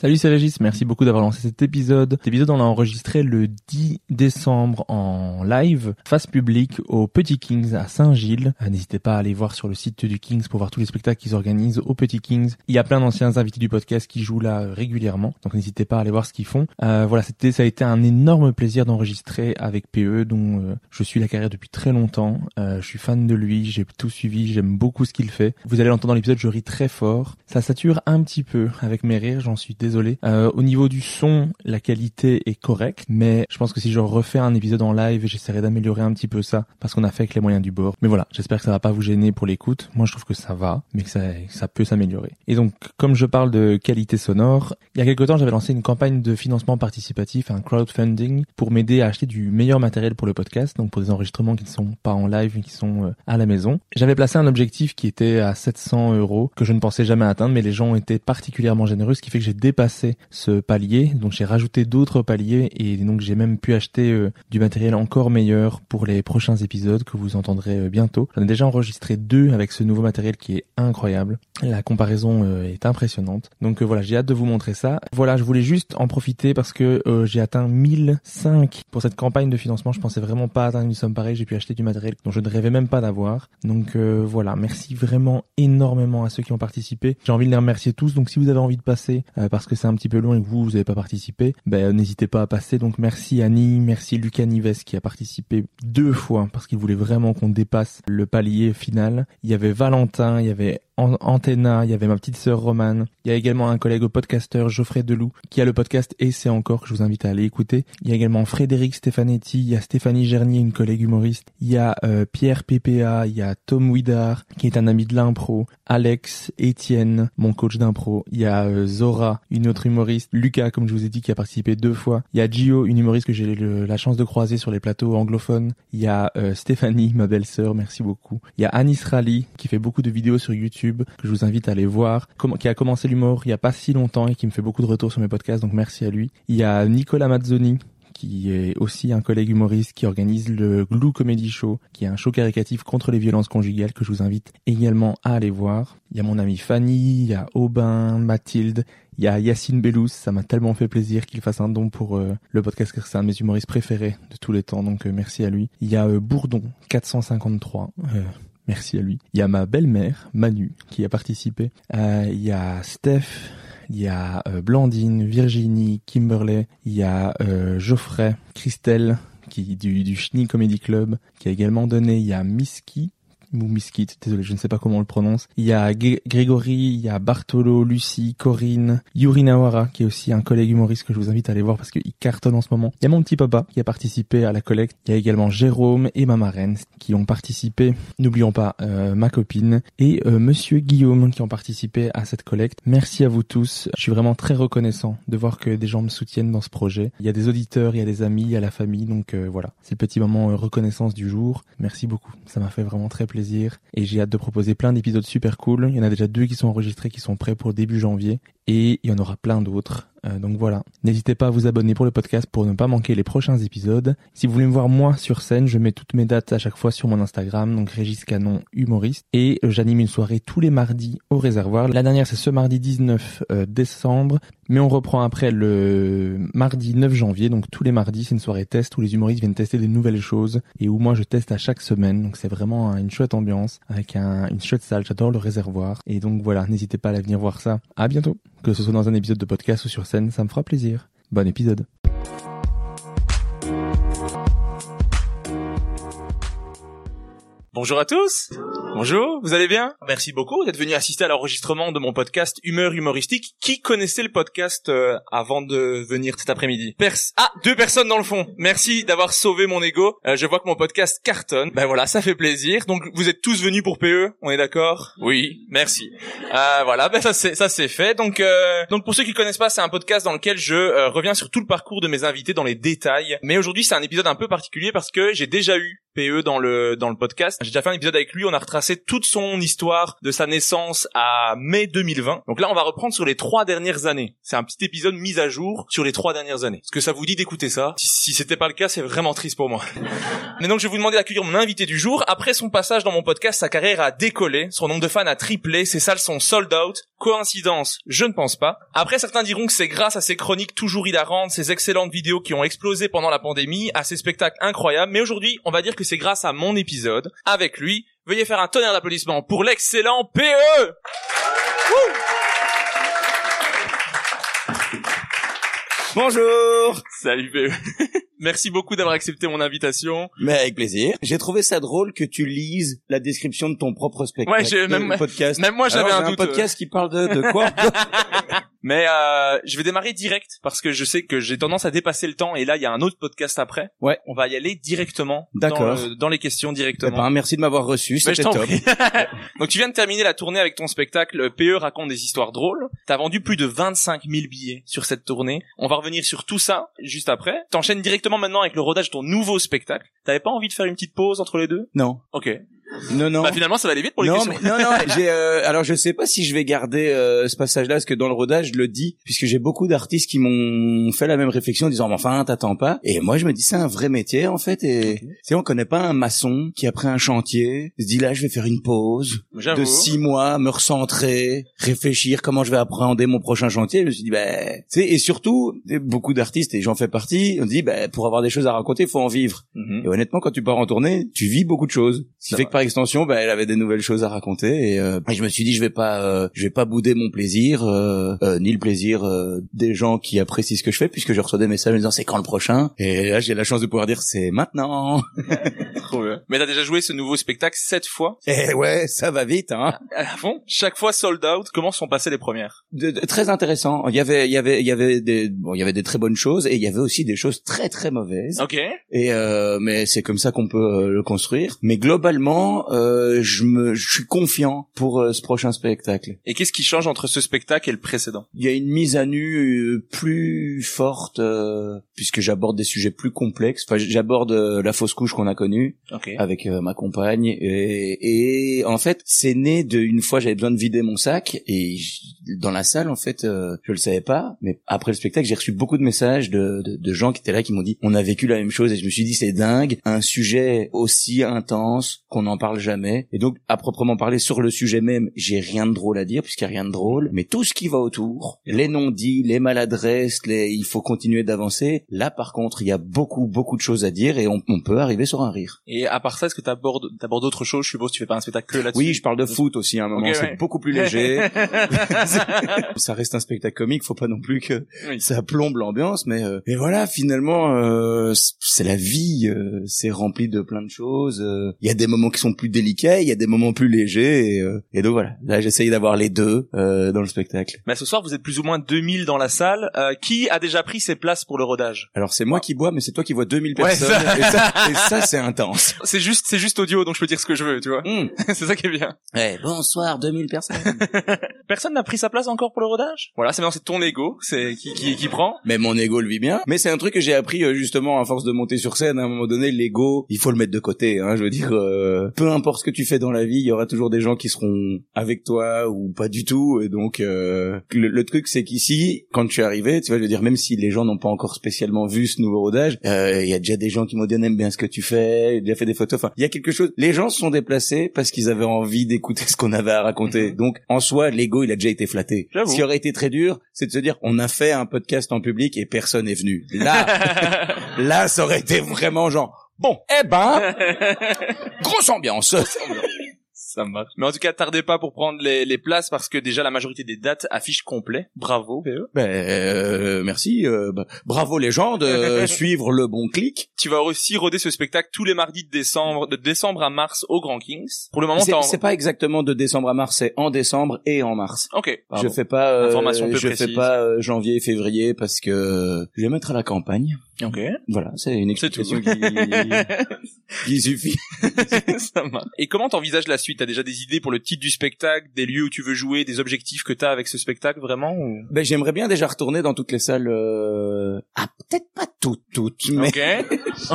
Salut, c'est Régis. Merci beaucoup d'avoir lancé cet épisode. Cet épisode, on l'a enregistré le 10 décembre en live, face publique au Petit Kings à Saint-Gilles. Euh, N'hésitez pas à aller voir sur le site du Kings pour voir tous les spectacles qu'ils organisent au Petit Kings. Il y a plein d'anciens invités du podcast qui jouent là régulièrement. Donc n'hésitez pas à aller voir ce qu'ils font. Euh, voilà, c'était, ça a été un énorme plaisir d'enregistrer avec PE, dont euh, je suis la carrière depuis très longtemps. Euh, je suis fan de lui, j'ai tout suivi, j'aime beaucoup ce qu'il fait. Vous allez l'entendre dans l'épisode, je ris très fort. Ça sature un petit peu avec mes rires, j'en suis désolé. Euh, au niveau du son, la qualité est correcte, mais je pense que si je refais un épisode en live, j'essaierai d'améliorer un petit peu ça, parce qu'on a fait avec les moyens du bord. Mais voilà, j'espère que ça va pas vous gêner pour l'écoute. Moi, je trouve que ça va, mais que ça, ça peut s'améliorer. Et donc, comme je parle de qualité sonore, il y a quelque temps, j'avais lancé une campagne de financement participatif, un crowdfunding, pour m'aider à acheter du meilleur matériel pour le podcast, donc pour des enregistrements qui ne sont pas en live, mais qui sont euh, à la maison. J'avais placé un objectif qui était à 700 euros, que je ne pensais jamais atteindre, mais les gens ont été particulièrement généreux, ce qui fait que j'ai dépassé ce palier. Donc j'ai rajouté d'autres paliers et donc j'ai même pu acheter euh, du matériel encore meilleur pour les prochains épisodes que vous entendrez euh, bientôt. J'en ai déjà enregistré deux avec ce nouveau matériel qui est incroyable. La comparaison euh, est impressionnante. Donc voilà, j'ai hâte de vous montrer ça. Voilà, je voulais juste en profiter parce que j'ai atteint 1005 pour cette campagne de financement. Je pensais vraiment pas atteindre une somme pareille. J'ai pu acheter du matériel dont je ne rêvais même pas d'avoir. Donc voilà, merci vraiment énormément à ceux qui ont participé. J'ai envie de les remercier tous. Donc si vous avez envie de passer parce que c'est un petit peu long et que vous, vous n'avez pas participé, ben, n'hésitez pas à passer. Donc merci Annie, merci Lucas Nives qui a participé deux fois parce qu'il voulait vraiment qu'on dépasse le palier final. Il y avait Valentin, il y avait Antenna, il y avait ma petite sœur Romane, il y a également un collègue au podcasteur Geoffrey Deloup qui a le podcast Et c'est encore que je vous invite à aller écouter. Il y a également Frédéric Stefanetti, il y a Stéphanie Gernier, une collègue humoriste, il y a euh, Pierre PPA, il y a Tom Widar qui est un ami de l'impro, Alex, Étienne, mon coach d'impro, il y a euh, Zora, une autre humoriste, Lucas comme je vous ai dit qui a participé deux fois, il y a Gio, une humoriste que j'ai la chance de croiser sur les plateaux anglophones, il y a euh, Stéphanie, ma belle-sœur, merci beaucoup. Il y a Anis Rally qui fait beaucoup de vidéos sur YouTube que je vous invite à aller voir, qui a commencé l'humour il y a pas si longtemps et qui me fait beaucoup de retours sur mes podcasts, donc merci à lui. Il y a Nicolas Mazzoni qui est aussi un collègue humoriste qui organise le Glue Comedy Show, qui est un show caricatif contre les violences conjugales que je vous invite également à aller voir. Il y a mon amie Fanny, il y a Aubin, Mathilde, il y a Yacine Bellous, ça m'a tellement fait plaisir qu'il fasse un don pour euh, le podcast car c'est un de mes humoristes préférés de tous les temps, donc euh, merci à lui. Il y a euh, Bourdon 453, Merci à lui. Il y a ma belle-mère, Manu, qui a participé. Il y a Steph, il y a euh, Blandine, Virginie, Kimberley, il y a euh, Geoffrey, Christelle, qui du, du Comedy Club, qui a également donné. Il y a Miski, ou Miskit, désolé, je ne sais pas comment on le prononce. Il y a Grégory, il y a Bartolo, Lucie, Corinne, Yuri Nawara, qui est aussi un collègue humoriste que je vous invite à aller voir parce qu'il cartonne en ce moment. Il y a mon petit papa qui a participé à la collecte. Il y a également Jérôme et ma marraine qui ont participé. N'oublions pas euh, ma copine et euh, Monsieur Guillaume qui ont participé à cette collecte. Merci à vous tous. Je suis vraiment très reconnaissant de voir que des gens me soutiennent dans ce projet. Il y a des auditeurs, il y a des amis, il y a la famille, donc euh, voilà. C'est le petit moment euh, reconnaissance du jour. Merci beaucoup. Ça m'a fait vraiment très plaisir et j'ai hâte de proposer plein d'épisodes super cool. Il y en a déjà deux qui sont enregistrés, qui sont prêts pour début janvier et il y en aura plein d'autres. Euh, donc voilà, n'hésitez pas à vous abonner pour le podcast pour ne pas manquer les prochains épisodes. Si vous voulez me voir moi sur scène, je mets toutes mes dates à chaque fois sur mon Instagram, donc Régis Canon humoriste, et euh, j'anime une soirée tous les mardis au réservoir. La dernière c'est ce mardi 19 euh, décembre, mais on reprend après le mardi 9 janvier, donc tous les mardis c'est une soirée test où les humoristes viennent tester des nouvelles choses et où moi je teste à chaque semaine, donc c'est vraiment une chouette ambiance avec un, une chouette salle, j'adore le réservoir, et donc voilà, n'hésitez pas à venir voir ça. À bientôt, que ce soit dans un épisode de podcast ou sur scène, ça me fera plaisir. Bon épisode. Bonjour à tous. Bonjour, vous allez bien? Merci beaucoup d'être venu assister à l'enregistrement de mon podcast Humeur humoristique. Qui connaissait le podcast euh, avant de venir cet après-midi? Pers Ah, deux personnes dans le fond. Merci d'avoir sauvé mon ego. Euh, je vois que mon podcast cartonne. Ben voilà, ça fait plaisir. Donc vous êtes tous venus pour PE, on est d'accord? Oui, merci. Euh, voilà, ben ça c'est ça c'est fait. Donc euh, donc pour ceux qui connaissent pas, c'est un podcast dans lequel je euh, reviens sur tout le parcours de mes invités dans les détails. Mais aujourd'hui, c'est un épisode un peu particulier parce que j'ai déjà eu PE dans le dans le podcast. J'ai déjà fait un épisode avec lui, on a retracé toute son histoire de sa naissance à mai 2020. Donc là, on va reprendre sur les trois dernières années. C'est un petit épisode mis à jour sur les trois dernières années. Est-ce que ça vous dit d'écouter ça? Si, si c'était pas le cas, c'est vraiment triste pour moi. Mais donc, je vais vous demander d'accueillir mon invité du jour. Après son passage dans mon podcast, sa carrière a décollé, son nombre de fans a triplé, ses salles sont sold out. Coïncidence Je ne pense pas. Après, certains diront que c'est grâce à ses chroniques toujours hilarantes, ses excellentes vidéos qui ont explosé pendant la pandémie, à ses spectacles incroyables. Mais aujourd'hui, on va dire que c'est grâce à mon épisode. Avec lui, veuillez faire un tonnerre d'applaudissements pour l'excellent PE Bonjour. Salut PE Merci beaucoup d'avoir accepté mon invitation. Mais avec plaisir. J'ai trouvé ça drôle que tu lises la description de ton propre spectacle. Ouais, même- podcast. même moi, j'avais un podcast qui parle de, de quoi Mais euh, je vais démarrer direct parce que je sais que j'ai tendance à dépasser le temps et là il y a un autre podcast après. Ouais. On va y aller directement dans, D'accord. le- dans les questions Eh directement. ben, merci de m'avoir reçu, c'était top. Donc tu viens de terminer la tournée avec ton spectacle PE raconte des histoires drôles. T'as vendu plus de 25 000 billets sur cette tournée. On va revenir sur tout ça juste après. T'enchaînes directement maintenant avec le rodage de ton nouveau spectacle. T'avais pas envie de faire une petite pause entre les deux? Non. Ok. Non, non. Bah finalement ça va aller vite pour les non, questions. mais- non, non, j'ai, euh, alors je sais pas si je vais garder euh, ce passage-là, parce que dans le rodage, je le dis, puisque j'ai beaucoup d'artistes qui m'ont fait la même réflexion en disant, mais enfin, t'attends pas. Et moi, je me dis, c'est un vrai métier, en fait, et, sais, on connaît pas un maçon qui, après un chantier, se dit, là, je vais faire une pause de six mois, me recentrer, réfléchir comment je vais appréhender mon prochain chantier. Je me suis dit, ben, tu sais, et surtout, beaucoup d'artistes, et j'en fais partie, on dit, ben, pour avoir des choses à raconter, faut en vivre. Mhm. Et honnêtement, quand tu pars en tournée, tu vis beaucoup de choses. Ce qui C'est fait vrai. que par extension, bah, elle avait des nouvelles choses à raconter. Et, euh, et je me suis dit, je vais pas, euh, je vais pas bouder mon plaisir, euh, euh, ni le plaisir euh, des gens qui apprécient ce que je fais, puisque je reçois des messages me disant c'est quand le prochain? Et là, j'ai la chance de pouvoir dire c'est maintenant. Trop bien. Mais t'as déjà joué ce nouveau spectacle sept fois? Et ouais, ça va vite, hein. À fond. Chaque fois sold out. Comment sont passées les premières? De- de- très intéressant. Il y avait, il y avait, il y avait des, bon, il y avait des très bonnes choses et il y avait aussi des choses très très mauvaises. Ok. Et euh, mais c'est comme ça qu'on peut le construire. Mais globalement, euh, je me, je suis confiant pour euh, ce prochain spectacle. Et qu'est-ce qui change entre ce spectacle et le précédent? Il y a une mise à nu euh, plus forte euh, puisque j'aborde des sujets plus complexes. Enfin, j'aborde euh, la fausse couche qu'on a connue Ok. avec euh, ma compagne et, et en fait, c'est né d'une fois j'avais besoin de vider mon sac et dans la salle en fait, je le savais pas, mais après le spectacle, j'ai reçu beaucoup de messages de, de, de gens qui étaient là qui m'ont dit on a vécu la même chose et je me suis dit c'est dingue, un sujet aussi intense qu'on n'en parle jamais et donc à proprement parler sur le sujet même, j'ai rien de drôle à dire puisqu'il n'y a rien de drôle, mais tout ce qui va autour, les non-dits, les maladresses, les il faut continuer d'avancer. Là par contre, il y a beaucoup beaucoup de choses à dire et on, on peut arriver sur un rire. Et à part ça, est-ce que t'abordes, t'abordes autre chose? Je suppose que tu fais pas un spectacle que là-dessus. Oui, je parle de foot aussi à un moment, Ok, c'est ouais. beaucoup plus léger. ça reste un spectacle comique, faut pas non plus que Oui. ça plombe l'ambiance, mais euh, et voilà, finalement, euh, c'est la vie, euh, c'est rempli de plein de choses. euh, Il y a des moments qui sont sont plus délicats, il y a des moments plus légers, et, euh, et donc voilà. Là, j'essaye d'avoir les deux euh, dans le spectacle. Mais ce soir, vous êtes plus ou moins 2000 dans la salle. Euh, qui a déjà pris ses places pour le rodage? Alors c'est moi qui bois, mais c'est toi qui vois 2000 Ouais, personnes, ça- et ça, et ça, c'est intense. C'est juste, c'est juste audio, donc je peux dire ce que je veux, tu vois. Hum. c'est ça qui est bien. Ouais, bonsoir, 2000 personnes. Personne n'a pris sa place encore pour le rodage? Voilà, c'est maintenant c'est ton ego, c'est qui, qui, qui prend. Mais mon ego le vit bien. Mais c'est un truc que j'ai appris euh, justement à force de monter sur scène. À un moment donné, l'ego, il faut le mettre de côté. Hein, je veux dire, euh, peu importe ce que tu fais dans la vie, il y aura toujours des gens qui seront avec toi ou pas du tout. Et donc, euh, le, le truc, c'est qu'ici, quand tu es arrivé, tu vois, je veux dire, même si les gens n'ont pas encore spécialement vu ce nouveau rodage, euh, il y a déjà des gens qui m'ont dit on aime bien ce que tu fais, j'ai déjà fait des photos. Enfin, il y a quelque chose. Les gens se sont déplacés parce qu'ils avaient envie d'écouter ce qu'on avait à raconter. Donc, en soi, l'ego, il a déjà été flatté. J'avoue. Ce qui aurait été très dur, c'est de se dire on a fait un podcast en public et personne n'est venu. Là, là, ça aurait été vraiment genre bon, eh ben, grosse ambiance. Ça marche. Mais en tout cas, tardez pas pour prendre les, les places parce que déjà la majorité des dates affichent complet. Bravo, PE. Ben, euh, merci. euh, bah, bravo les gens de suivre le bon clic. Tu vas aussi roder ce spectacle tous les mardis de décembre, de décembre à mars au Grand Kings. Pour le moment, C'est en... c'est pas exactement de décembre à mars, c'est en décembre et en mars. Ok. Je fais pas, euh, Information peu je précise. fais pas euh, janvier, février parce que je vais mettre à la campagne. Ok. Voilà, c'est une explication qui, qui suffit. Ça marche. Et comment t'envisages la suite? T'as déjà des idées pour le titre du spectacle, des lieux où tu veux jouer, des objectifs que t'as avec ce spectacle vraiment ou... Ben j'aimerais bien déjà retourner dans toutes les salles. Euh... Ah peut-être pas toutes, toutes, mais Ok.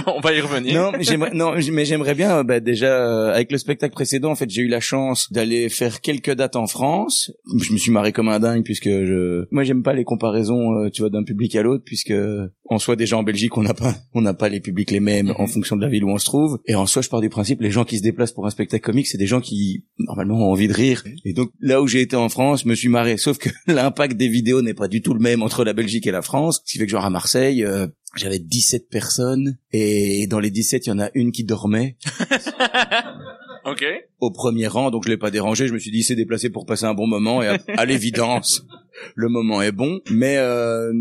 On va y revenir. non, mais j'aimerais non, mais j'aimerais bien. euh, bah, déjà euh, avec le spectacle précédent, en fait, j'ai eu la chance d'aller faire quelques dates en France. Je me suis marré comme un dingue puisque je, moi, j'aime pas les comparaisons, euh, tu vois, d'un public à l'autre, puisque en soi déjà en Belgique, on n'a pas, on n'a pas les publics les mêmes en fonction de la ville où on se trouve. Et en soi, je pars du principe, les gens qui se déplacent pour un spectacle comique, c'est des gens qui normalement ont envie de rire. Et donc là où j'ai été en France, je me suis marré. Sauf que l'impact des vidéos n'est pas du tout le même entre la Belgique et la France. Ce qui fait que genre à Marseille. euh, j'avais 17 personnes et dans les 17, il y en a une qui dormait Ok. au premier rang, donc je l'ai pas dérangé. Je me suis dit, il s'est déplacé pour passer un bon moment et à, à l'évidence, le moment est bon. Mais euh,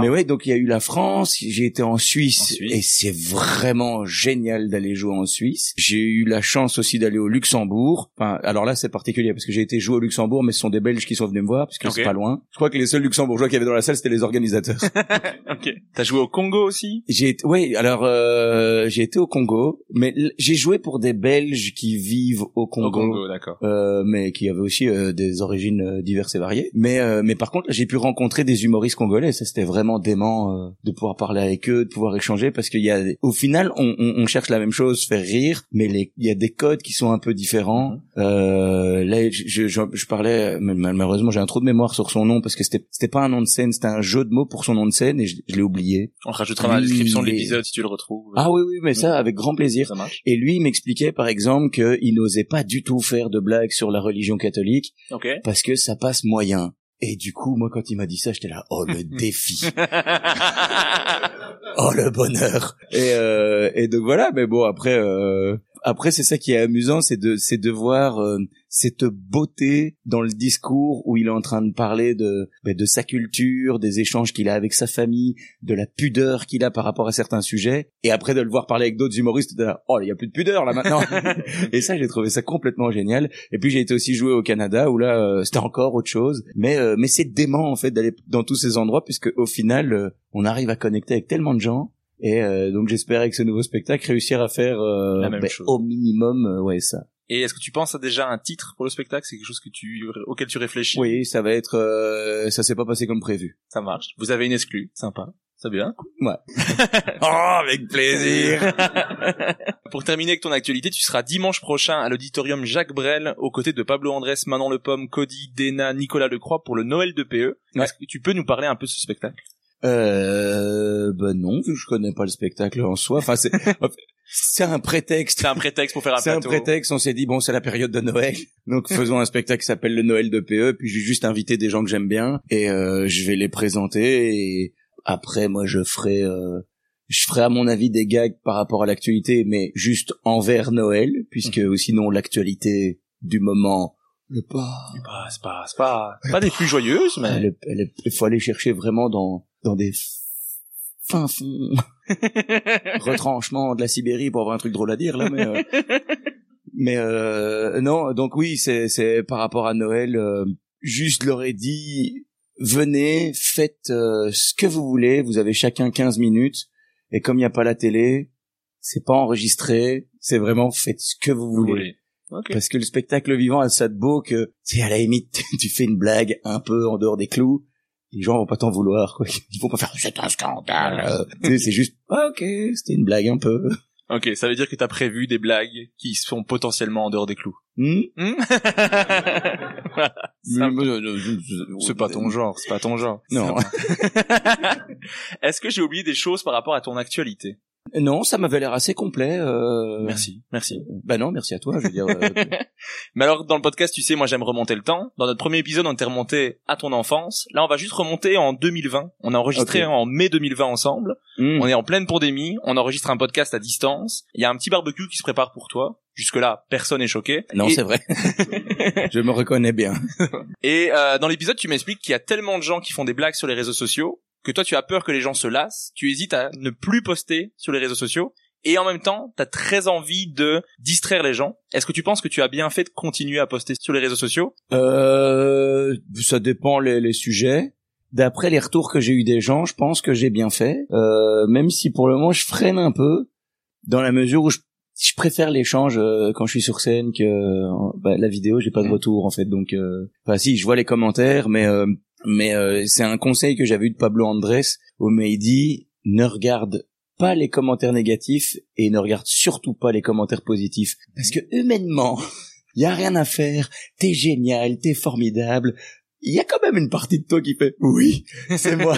mais ouais, donc il y a eu la France, j'ai été en Suisse, En Suisse. et c'est vraiment génial d'aller jouer en Suisse. J'ai eu la chance aussi d'aller au Luxembourg. Enfin, alors là c'est particulier parce que j'ai été jouer au Luxembourg, mais ce sont des Belges qui sont venus me voir parce que c'est pas loin. Je crois que les seuls Luxembourgeois qu'il y avait dans la salle c'était les organisateurs. Ok. T'as joué au Congo aussi? J'ai oui, alors euh, j'ai été au Congo, mais j'ai joué pour des Belges qui vivent au Congo, Au Congo, d'accord. euh, mais qui avaient aussi euh, des origines euh, diverses et variées. Mais euh, mais par contre, j'ai pu rencontrer des humoristes congolais. Ça c'était vraiment dément euh, de pouvoir parler avec eux, de pouvoir échanger, parce qu'il y a, au final, on, on, on cherche la même chose, faire rire, mais les, il y a des codes qui sont un peu différents. Euh, là, je, je, je- parlais, malheureusement, j'ai un trou de mémoire sur son nom parce que c'était c'était pas un nom de scène, c'était un jeu de mots pour son nom de scène et je, je l'ai oublié. On rajoutera dans la description de l'épisode si tu le retrouves. Ah oui, oui, mais ça, avec grand plaisir. Ça marche. Et lui, il m'expliquait, par exemple, qu'il n'osait pas du tout faire de blagues sur la religion catholique Ok. parce que ça passe moyen. Et du coup, moi, quand il m'a dit ça, j'étais là, oh, le défi. oh, le bonheur. Et, euh, et donc voilà, mais bon, après, euh, après, c'est ça qui est amusant, c'est de, c'est de voir euh, cette beauté dans le discours où il est en train de parler de, ben, de sa culture, des échanges qu'il a avec sa famille, de la pudeur qu'il a par rapport à certains sujets, et après de le voir parler avec d'autres humoristes, là, oh, il y a plus de pudeur là maintenant. et ça, j'ai trouvé ça complètement génial. Et puis j'ai été aussi jouer au Canada où là, euh, c'était encore autre chose. Mais, euh, mais c'est dément en fait d'aller dans tous ces endroits puisque au final, euh, on arrive à connecter avec tellement de gens. Et euh, donc j'espère avec ce nouveau spectacle réussir à faire euh, ben, au minimum, euh, ouais ça. Et est-ce que tu penses à déjà un titre pour le spectacle? C'est quelque chose que tu auquel tu réfléchis? Oui, ça va être, euh, ça s'est pas passé comme prévu. Ça marche. Vous avez une exclue. Sympa. C'est bien. Ouais. oh, avec plaisir. Pour terminer avec ton actualité, tu seras dimanche prochain à l'auditorium Jacques Brel aux côtés de Pablo Andrés, Manon Le Pomme, Cody, Dena, Nicolas Lecroix pour le Noël de PE. Ouais. Est-ce que tu peux nous parler un peu de ce spectacle? Euh, ben non, vu que je connais pas le spectacle en soi. Enfin, c'est, c'est un prétexte. C'est un prétexte pour faire un C'est un prétexte. On s'est dit bon, c'est la période de Noël, donc faisons un spectacle qui s'appelle le Noël de PE. Puis j'ai juste invité des gens que j'aime bien et euh, je vais les présenter. Et après, moi, je ferai, euh, je ferai à mon avis des gags par rapport à l'actualité, mais juste envers Noël, puisque sinon l'actualité du moment. Le pas. C'est pas, c'est pas, c'est pas, pas des plus joyeuses, mais il faut aller chercher vraiment dans dans des fins fonds retranchements de la Sibérie pour avoir un truc drôle à dire là mais euh, Mais euh, non, donc oui, c'est c'est par rapport à Noël. euh, juste leur ai dit venez, faites euh, ce que vous voulez. Vous avez chacun 15 minutes. Et comme il n'y a pas la télé, c'est pas enregistré. C'est vraiment faites ce que vous voulez. Oui. Parce que le spectacle vivant a ça de beau que c'est à la limite tu fais une blague un peu en dehors des clous. Les gens vont pas t'en vouloir. Quoi. Ils vont pas faire c'est un scandale. Euh, c'est juste ah, ok, c'était une blague un peu. Ok, ça veut dire que t'as prévu des blagues qui sont potentiellement en dehors des clous. Hmm? Hmm? Ça- c'est pas ton genre, c'est pas ton genre. Non. Est-ce que j'ai oublié des choses par rapport à ton actualité? Non, ça m'avait l'air assez complet. Euh... Merci, merci. Bah non, merci à toi. Je veux dire. euh, Mais alors, dans le podcast, tu sais, moi j'aime remonter le temps. Dans notre premier épisode, on était remonté à ton enfance. Là, on va juste remonter en 2020. On a enregistré en mai 2020 ensemble. hmm. On est en pleine pandémie. On enregistre un podcast à distance. Il y a un petit barbecue qui se prépare pour toi. Jusque-là, personne n'est choqué. Non, Et- c'est vrai. je me reconnais bien. Et euh, dans l'épisode, tu m'expliques qu'il y a tellement de gens qui font des blagues sur les réseaux sociaux que toi, tu as peur que les gens se lassent. Tu hésites à ne plus poster sur les réseaux sociaux. Et en même temps, tu as très envie de distraire les gens. Est-ce que tu penses que tu as bien fait de continuer à poster sur les réseaux sociaux? Euh, ça dépend les, les sujets. D'après les retours que j'ai eu des gens, je pense que j'ai bien fait. Euh, même si pour le moment je freine un peu, dans la mesure où je, je préfère l'échange euh, quand je suis sur scène que euh, bah, la vidéo. J'ai pas de retour en fait, donc euh, enfin si je vois les commentaires, mais euh, mais euh, c'est un conseil que j'avais eu de Pablo Andrés il dit ne regarde pas les commentaires négatifs et ne regarde surtout pas les commentaires positifs parce que humainement il y a rien à faire t'es génial, t'es formidable. Il y a quand même une partie de toi qui fait oui, c'est moi,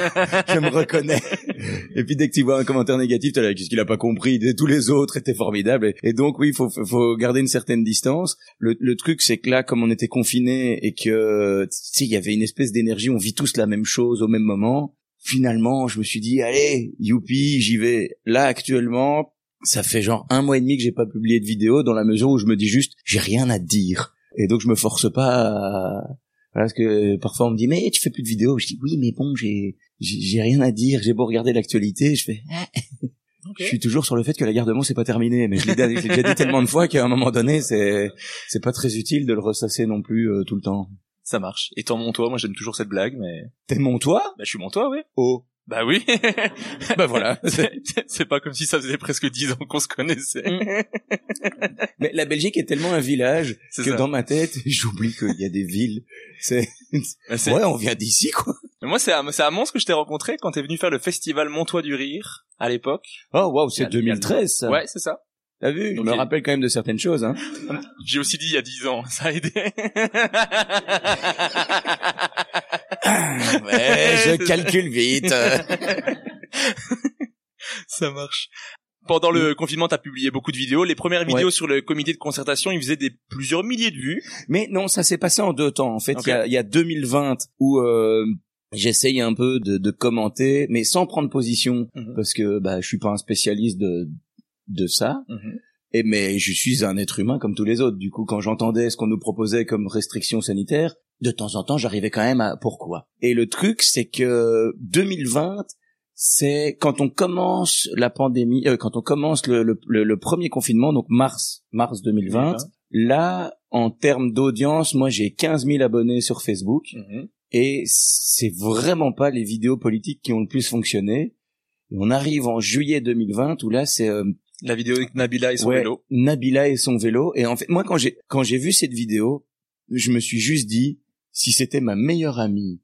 je me reconnais. Et puis dès que tu vois un commentaire négatif, t'es là, qu'est-ce qu'il a pas compris? Tous les autres étaient formidables. Et, donc oui, faut, faut garder une certaine distance. Le, le truc, c'est que là, comme on était confinés et que tu sais, il y avait une espèce d'énergie, on vit tous la même chose au même moment. Finalement, je me suis dit, allez, youpi, j'y vais. Là, actuellement, ça fait genre un mois et demi que j'ai pas publié de vidéo dans la mesure où je me dis juste, j'ai rien à dire. Et donc je me force pas à... Voilà, parce que parfois on me dit mais tu fais plus de vidéos. Je dis oui mais bon j'ai j'ai rien à dire. J'ai beau regarder l'actualité, je fais. Ah. Je suis toujours sur le fait que la guerre de mots c'est pas terminé, mais je l'ai déjà dit tellement de fois qu'à un moment donné c'est c'est pas très utile de le ressasser non plus euh, tout le temps. Ça marche. Étant mon toit, moi j'aime toujours cette blague, mais T'es mon toit bah, je suis mon toit, oui. Oh. Bah oui. Bah voilà. c'est pas comme si ça faisait presque dix ans qu'on se connaissait. Mais la Belgique est tellement un village que ça. dans ma tête j'oublie qu'il y a des villes. C'est Bah, ouais on vient d'ici quoi. Moi, c'est à, c'est à Mons que je t'ai rencontré quand t'es venu faire le festival Montois du Rire à l'époque. Oh waouh c'est a- il y a 2013 ça. Ouais, c'est ça. T'as vu Je me rappelle quand même de certaines choses hein. J'ai aussi dit il y a 10 ans, ça a aidé. Je calcule vite. ça marche. Pendant le confinement, t'as publié beaucoup de vidéos. Les premières vidéos sur le comité de concertation, ils faisaient des plusieurs milliers de vues. Mais non, ça s'est passé en deux temps. En fait, il y, a, il y a 2020 où euh, j'essaye un peu de, de commenter, mais sans prendre position, Mhm. parce que bah, je suis pas un spécialiste de, de ça. Et mais je suis un être humain comme tous les autres. Du coup, quand j'entendais ce qu'on nous proposait comme restrictions sanitaires, de temps en temps, j'arrivais quand même à pourquoi. Et le truc, c'est que 2020, c'est quand on commence la pandémie, euh, quand on commence le, le, le- premier confinement, donc mars, mars 2020. Là, en termes d'audience, moi j'ai 15 000 abonnés sur Facebook Mhm. et c'est vraiment pas les vidéos politiques qui ont le plus fonctionné. Et on arrive en juillet 2020 où là c'est euh, La vidéo avec Nabila et son ouais, vélo. Nabila et son vélo. Et en fait, moi quand j'ai quand j'ai vu cette vidéo, je me suis juste dit si c'était ma meilleure amie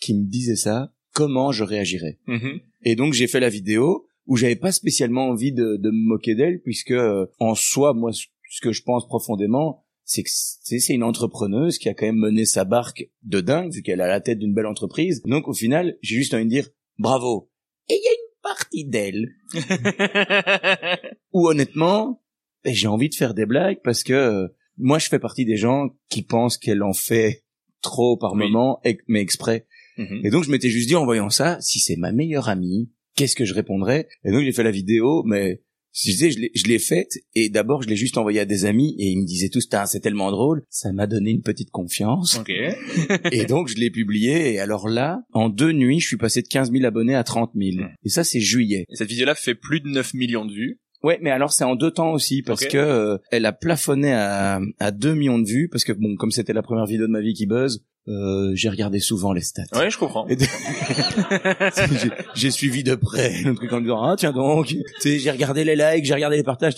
qui me disait ça, comment je réagirais? Mhm. et donc j'ai fait la vidéo où j'avais pas spécialement envie de, de me moquer d'elle puisque euh, en soi moi ce que je pense profondément c'est que c'est c'est une entrepreneuse qui a quand même mené sa barque de dingue vu qu'elle a la tête d'une belle entreprise. Donc au final j'ai juste envie de dire bravo. Et il y a une partie d'elle où honnêtement ben, j'ai envie de faire des blagues parce que euh, moi je fais partie des gens qui pensent qu'elle en fait trop par Oui. moment mais exprès. Mhm. Et donc je m'étais juste dit en voyant ça, si c'est ma meilleure amie, qu'est-ce que je répondrais? Et donc j'ai fait la vidéo, mais je disais, je l'ai- faite et d'abord je l'ai juste envoyée à des amis et ils me disaient tous, c'est tellement drôle, ça m'a donné une petite confiance. Ok. et donc je l'ai publié et alors là, en deux nuits, je suis passé de 15 000 abonnés à 30 000. Et ça c'est juillet. Et cette vidéo-là fait plus de 9 millions de vues. Ouais, mais alors c'est en deux temps aussi parce que euh, elle a plafonné à à 2 millions de vues parce que bon comme c'était la première vidéo de ma vie qui buzz, euh, j'ai regardé souvent les stats. Ouais, je comprends. De- j'ai- j'ai suivi de près le truc en me disant ah tiens donc tu sais j'ai regardé les likes j'ai regardé les partages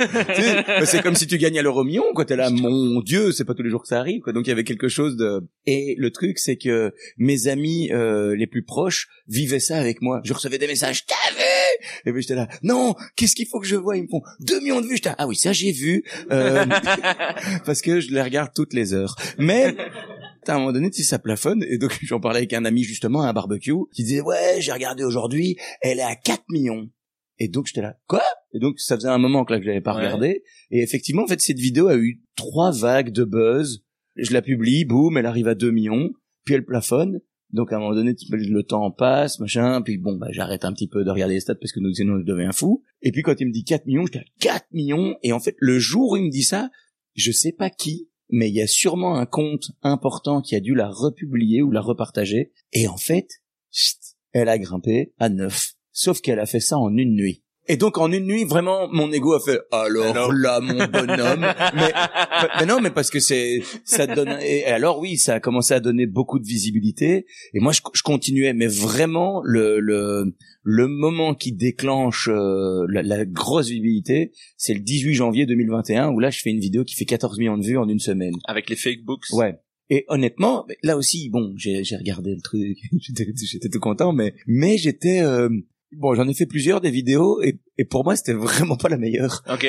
bah, c'est comme si tu gagnais l'euro million quoi t'es là mon dieu c'est pas tous les jours que ça arrive quoi. Donc il y avait quelque chose de et le truc c'est que mes amis euh, les plus proches vivaient ça avec moi. Je recevais des messages t'as vu et puis j'étais là non qu'est-ce qu'il faut que je vois ils me font 2 millions de vues j'étais là, ah oui ça j'ai vu euh, parce que je les regarde toutes les heures mais à un moment donné, tu sais, ça plafonne. Et donc, j'en parlais avec un ami, justement, à un barbecue, qui disait, ouais, j'ai regardé aujourd'hui, elle est à 4 millions. Et donc, j'étais là, quoi? Et donc, ça faisait un moment que là, que je l'avais pas Ouais. regardé. Et effectivement, en fait, cette vidéo a eu trois vagues de buzz. Je la publie, boum, elle arrive à 2 millions. Puis elle plafonne. Donc, à un moment donné, le temps passe, machin. Puis bon, bah, j'arrête un petit peu de regarder les stats parce que nous, sinon, je deviens fou. Et puis, quand il me dit 4 millions, j'étais à 4 millions. Et en fait, le jour où il me dit ça, je sais pas qui, mais il y a sûrement un compte important qui a dû la republier ou la repartager. Et en fait, elle a grimpé à 9. Sauf qu'elle a fait ça en une nuit. Et donc en une nuit, vraiment, mon ego a fait alors, là, mon bonhomme. mais, mais non, mais parce que c'est ça te donne. Et alors oui, ça a commencé à donner beaucoup de visibilité. Et moi, je, je continuais, mais vraiment le le le moment qui déclenche euh, la, la grosse visibilité, c'est le 18 janvier 2021 où là, je fais une vidéo qui fait 14 millions de vues en une semaine. Avec les fake books. Ouais. Et honnêtement, là aussi, bon, j'ai j'ai regardé le truc, j'étais j'étais tout content, mais mais j'étais euh, bon, j'en ai fait plusieurs des vidéos et, et pour moi c'était vraiment pas la meilleure. Ok.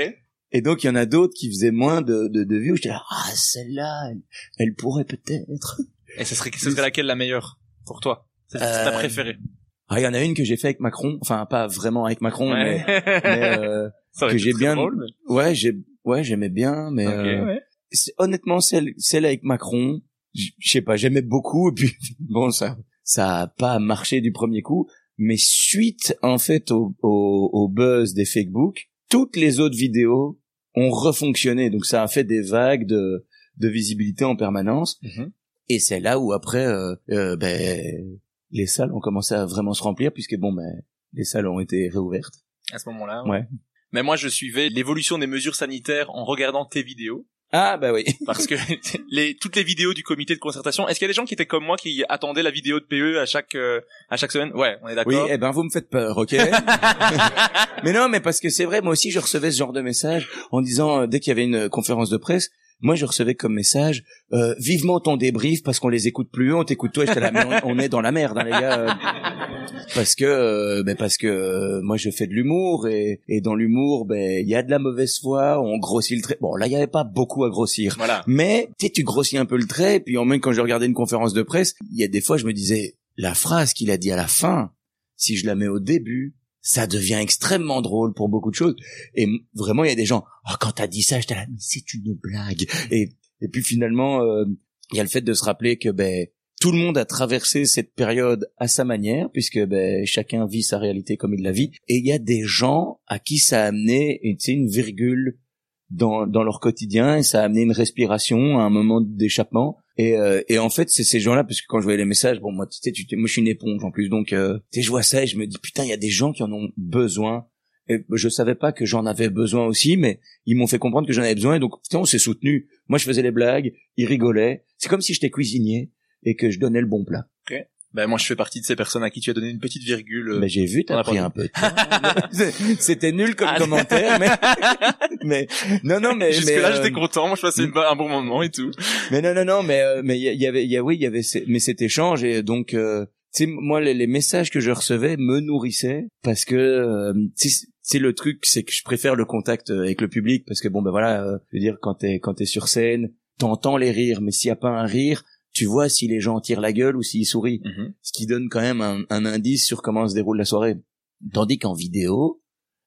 Et donc il y en a d'autres qui faisaient moins de de, de vues. où J'étais là, ah celle-là, elle, elle pourrait peut-être. Et ce serait, ce serait laquelle la meilleure pour toi? C'est c'est ta Euh, préférée. Ah, il y en a une que j'ai fait avec Macron, enfin pas vraiment avec Macron, Ouais. mais, mais, euh, que j'ai bien- drôle, mais- ouais, j'ai ouais j'aimais bien, mais Ok, euh, ouais. honnêtement celle celle avec Macron je sais pas j'aimais beaucoup et puis bon ça ça a pas marché du premier coup mais suite en fait au, au, au buzz des fakebooks toutes les autres vidéos ont refonctionné donc ça a fait des vagues de de visibilité en permanence Mhm. et c'est là où après euh, euh, ben les salles ont commencé à vraiment se remplir puisque bon ben les salles ont été réouvertes À ce moment-là. ouais Mais moi, je suivais l'évolution des mesures sanitaires en regardant tes vidéos. Ah bah oui Parce que les, toutes les vidéos du comité de concertation, est-ce qu'il y a des gens qui étaient comme moi qui attendaient la vidéo de PE à chaque, euh, à chaque semaine? Ouais, on est Oui, d'accord. eh ben vous me faites peur, ok? Mais non, mais parce que c'est vrai, moi aussi je recevais ce genre de message en disant euh, dès qu'il y avait une conférence de presse, moi je recevais comme message euh, vivement ton débrief parce qu'on les écoute plus, on t'écoute toi. et J'étais là, mais on, on est dans la merde, hein, les gars. euh, parce que, euh, ben parce que euh, moi je fais de l'humour et, et dans l'humour, ben il y a de la mauvaise foi, on grossit le trait. Bon, là il y avait pas beaucoup à grossir. Voilà. Mais tu tu grossis un peu le trait, puis en même quand je regardais une conférence de presse, il y a des fois je me disais la phrase qu'il a dit à la fin, si je la mets au début, ça devient extrêmement drôle pour beaucoup de choses. Et vraiment, il y a des gens, oh, quand t'as dit ça, j'étais là, mais c'est une blague. Et, et puis finalement, euh, il y a le fait de se rappeler que ben tout le monde a traversé cette période à sa manière, puisque ben chacun vit sa réalité comme il la vit. Et il y a des gens à qui ça a amené, une virgule dans, dans leur quotidien et ça a amené une respiration, un moment d'échappement. Et, euh, et en fait, c'est ces gens-là, parce que quand je voyais les messages, bon, moi, tu sais, tu- moi, je suis une éponge en plus, donc, euh, tu sais, je vois ça et je me dis, putain, il y a des gens qui en ont besoin. Et je savais pas que j'en avais besoin aussi, mais ils m'ont fait comprendre que j'en avais besoin, et donc, putain, on s'est soutenu. Moi, je faisais les blagues, ils rigolaient. C'est comme si j'étais cuisinier et que je donnais le bon plat. Ben, moi, je fais partie de ces personnes à qui tu as donné une petite virgule. euh, Mais j'ai vu, t'as pris un peu. C'était nul comme commentaire, mais, mais, non, non, mais, Jusque mais, là, euh, j'étais content. Moi, je passais un bon moment et tout. Mais non, non, non, mais euh, mais il y, avait, il y a, oui, il y avait, mais cet échange et donc, euh, tu sais, moi, les, les messages que je recevais me nourrissaient parce que, euh, c'est le truc, c'est que je préfère le contact euh, avec le public parce que bon, ben voilà, euh, je veux dire, quand t'es quand t'es sur scène, t'entends les rires, mais s'il y a pas un rire, tu vois si les gens tirent la gueule ou s'ils sourient, ce qui donne quand même un, un indice sur comment se déroule la soirée. Tandis qu'en vidéo,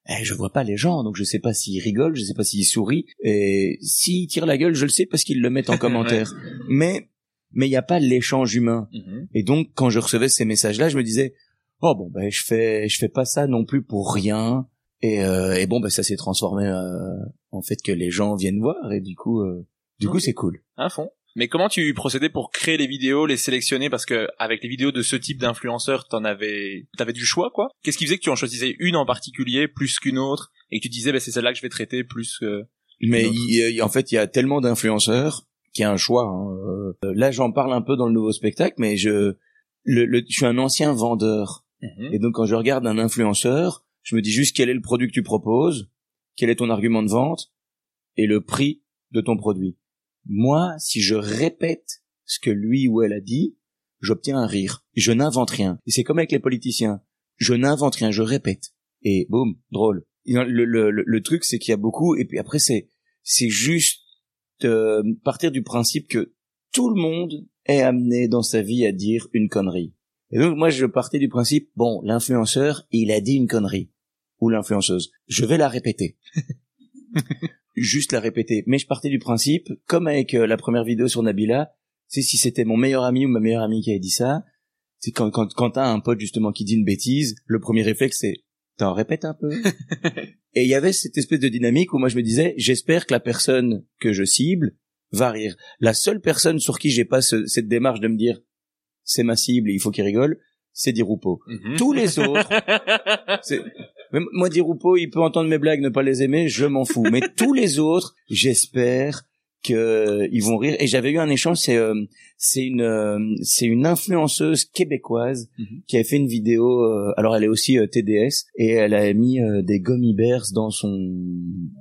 eh, je vois pas les gens, donc je sais pas s'ils rigolent, je sais pas s'ils sourient. Et s'ils tirent la gueule, je le sais parce qu'ils le mettent en commentaire. Mais mais il y a pas l'échange humain. Mhm. Et donc quand je recevais ces messages-là, je me disais oh bon ben je fais je fais pas ça non plus pour rien. Et, euh, et bon ben ça s'est transformé euh, en fait que les gens viennent voir et du coup euh, du coup c'est cool. À fond. Mais comment tu procédais pour créer les vidéos, les sélectionner? Parce que avec les vidéos de ce type d'influenceurs, t'en avais, t'avais du choix, quoi. Qu'est-ce qui faisait que tu en choisissais une en particulier plus qu'une autre et que tu disais, bah, c'est celle-là que je vais traiter plus que... Mais D'autres. il- il- en fait, il y a tellement d'influenceurs qu'il y a un choix. hein. Euh, Là, j'en parle un peu dans le nouveau spectacle, mais je, le, le- je suis un ancien vendeur. Mhm. Et donc, quand je regarde un influenceur, je me dis juste quel est le produit que tu proposes, quel est ton argument de vente et le prix de ton produit. Moi, si je répète ce que lui ou elle a dit, j'obtiens un rire. Je n'invente rien. Et c'est comme avec les politiciens. Je n'invente rien, je répète. Et boum, drôle. Le, truc, c'est qu'il y a beaucoup, et puis après, c'est, c'est juste euh, partir du principe que tout le monde est amené dans sa vie à dire une connerie. Et donc, moi, je partais du principe, bon, l'influenceur, il a dit une connerie. Ou l'influenceuse. Je vais la répéter. Juste la répéter. Mais je partais du principe, comme avec euh, la première vidéo sur Nabila, c'est si c'était mon meilleur ami ou ma meilleure amie qui avait dit ça, c'est quand, quand, quand t'as un pote justement qui dit une bêtise, le premier réflexe c'est, t'en répètes un peu? Et il y avait cette espèce de dynamique où moi je me disais, j'espère que la personne que je cible va rire. La seule personne sur qui j'ai pas ce- cette démarche de me dire, c'est ma cible et il faut qu'il rigole, c'est Diroupo. Mhm. Tous les autres, moi Diroupo, il peut entendre mes blagues, ne pas les aimer, je m'en fous. Mais tous les autres, j'espère que ils vont rire. Et j'avais eu un échange, c'est euh, c'est une euh, c'est une influenceuse québécoise Mhm. qui avait fait une vidéo. euh, alors elle est aussi TDS et elle a mis des gummy bears dans son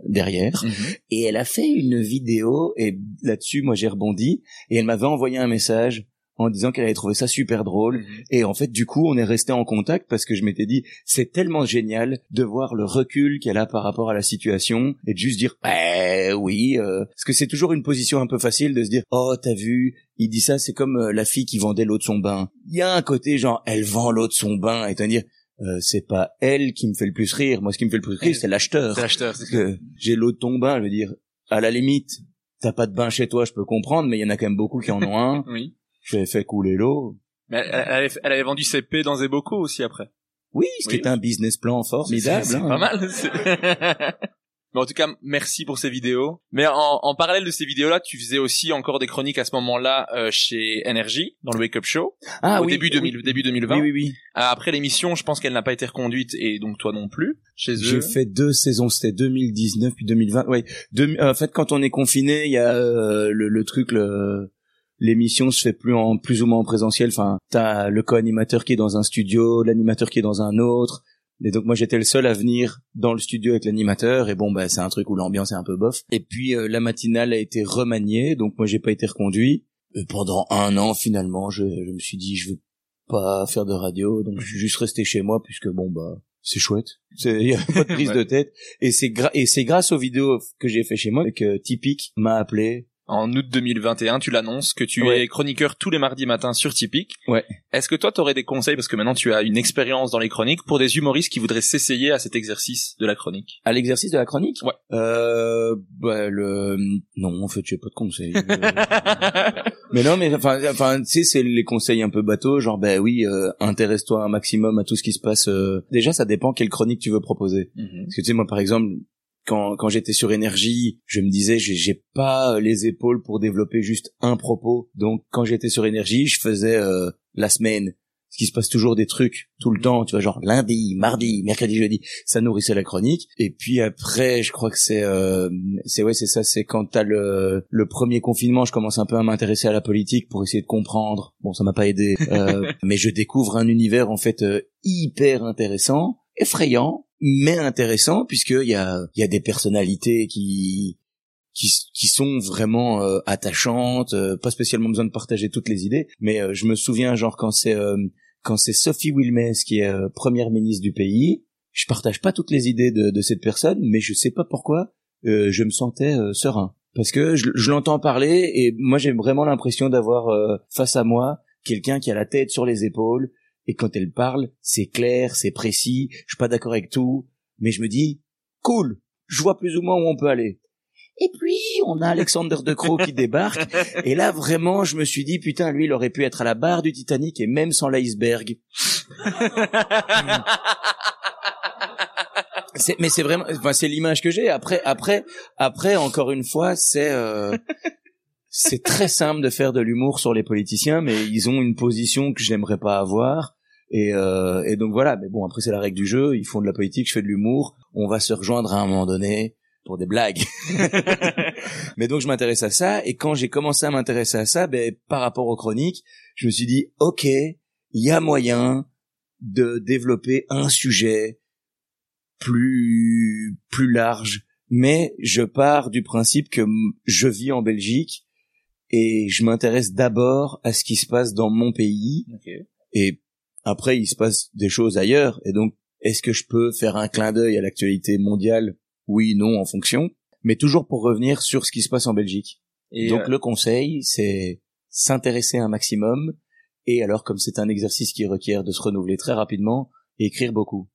derrière Mhm. et elle a fait une vidéo et là-dessus moi j'ai rebondi et elle m'avait envoyé un message en disant qu'elle avait trouvé ça super drôle. Mhm. et en fait du coup on est resté en contact parce que je m'étais dit c'est tellement génial de voir le recul qu'elle a par rapport à la situation et de juste dire bah oui euh, parce que c'est toujours une position un peu facile de se dire oh t'as vu il dit ça c'est comme euh, la fille qui vendait l'eau de son bain il y a un côté genre elle vend l'eau de son bain et te dire euh, c'est pas elle qui me fait le plus rire. Moi ce qui me fait le plus rire c'est l'acheteur. C'est l'acheteur, c'est que j'ai l'eau de ton bain, je veux dire, à la limite, t'as pas de bain chez toi, je peux comprendre, mais il y en a quand même beaucoup qui en ont un. Oui. Je vais fait couler l'eau. Mais elle, elle avait, elle avait vendu ses P dans Zeboko aussi après. Oui, ce qui Oui. est un business plan formidable. C'est hein. pas mal. Mais en tout cas, merci pour ces vidéos. Mais en, en parallèle de ces vidéos-là, tu faisais aussi encore des chroniques à ce moment-là euh, chez Energy, dans le Wake Up Show, Ah au oui, début, 2000, oui. début 2020. Oui, oui, oui. Après l'émission, je pense qu'elle n'a pas été reconduite, et donc toi non plus, chez eux. J'ai fait deux saisons, c'était 2019 puis 2020. Ouais, Deux- en fait, quand on est confiné, il y a euh, le, le truc, le l'émission se fait plus en plus ou moins en présentiel. Enfin, t'as le co-animateur qui est dans un studio, l'animateur qui est dans un autre. Et donc moi j'étais le seul à venir dans le studio avec l'animateur et bon bah c'est un truc où l'ambiance est un peu bof. Et puis euh, la matinale a été remaniée donc moi j'ai pas été reconduit. Et pendant un an finalement je, je me suis dit je veux pas faire de radio donc je suis juste resté chez moi puisque bon bah c'est chouette. C'est y a pas de prise de tête et c'est gra- et c'est grâce aux vidéos que j'ai fait chez moi que Typique m'a appelé. En août 2021, tu l'annonces que tu Ouais. es chroniqueur tous les mardis matins sur Typique. Ouais. Est-ce que toi, tu aurais des conseils, parce que maintenant tu as une expérience dans les chroniques, pour des humoristes qui voudraient s'essayer à cet exercice de la chronique? À l'exercice de la chronique? Ouais. Euh, bah, le... Non, en fait, j'ai pas de conseils. mais non, mais enfin, enfin, tu sais, c'est les conseils un peu bateaux, genre, ben oui, euh, intéresse-toi un maximum à tout ce qui se passe. euh. Déjà, ça dépend quelle chronique tu veux proposer. Mhm. Parce que tu sais, moi, par exemple, quand, quand j'étais sur énergie, je me disais, j'ai, j'ai pas les épaules pour développer juste un propos. Donc, quand j'étais sur énergie, je faisais euh, la semaine. Ce qui se passe toujours des trucs tout le temps, tu vois, genre lundi, mardi, mercredi, jeudi. Ça nourrissait la chronique. Et puis après, je crois que c'est, euh, c'est ouais, c'est ça, c'est quand t'as le, le premier confinement, je commence un peu à m'intéresser à la politique pour essayer de comprendre. Bon, ça m'a pas aidé, euh, mais je découvre un univers en fait euh, hyper intéressant, effrayant, mais intéressant puisqu'il y a, il y a des personnalités qui qui, qui sont vraiment euh, attachantes, euh, pas spécialement besoin de partager toutes les idées, mais euh, je me souviens genre quand c'est euh, quand c'est Sophie Wilmès qui est euh, première ministre du pays, je partage pas toutes les idées de, de cette personne, mais je sais pas pourquoi euh, je me sentais serein. Parce que je, je l'entends parler et moi j'ai vraiment l'impression d'avoir face à moi quelqu'un qui a la tête sur les épaules et quand elle parle c'est clair, c'est précis, je suis pas d'accord avec tout, mais je me dis cool, je vois plus ou moins où on peut aller. Et puis, on a Alexander De Croo qui débarque. Et là, vraiment, je me suis dit, putain, lui, il aurait pu être à la barre du Titanic et même sans l'iceberg. Mais c'est vraiment, enfin, c'est l'image que j'ai. Après, après, après, encore une fois, c'est, euh, c'est très simple de faire de l'humour sur les politiciens, mais ils ont une position que j'aimerais pas avoir. Et, euh, et donc voilà. Mais bon, après c'est la règle du jeu. Ils font de la politique, je fais de l'humour. On va se rejoindre à un moment donné pour des blagues. mais donc je m'intéresse à ça. Et quand j'ai commencé à m'intéresser à ça, ben, par rapport aux chroniques, je me suis dit, ok, il y a moyen de développer un sujet plus plus large mais je pars du principe que je vis en Belgique et je m'intéresse d'abord à ce qui se passe dans mon pays et après il se passe des choses ailleurs et donc est-ce que je peux faire un clin d'œil à l'actualité mondiale? Oui non en fonction. Mais toujours pour revenir sur ce qui se passe en Belgique. Et donc euh, le conseil c'est s'intéresser un maximum et alors comme c'est un exercice qui requiert de se renouveler très rapidement écrire beaucoup.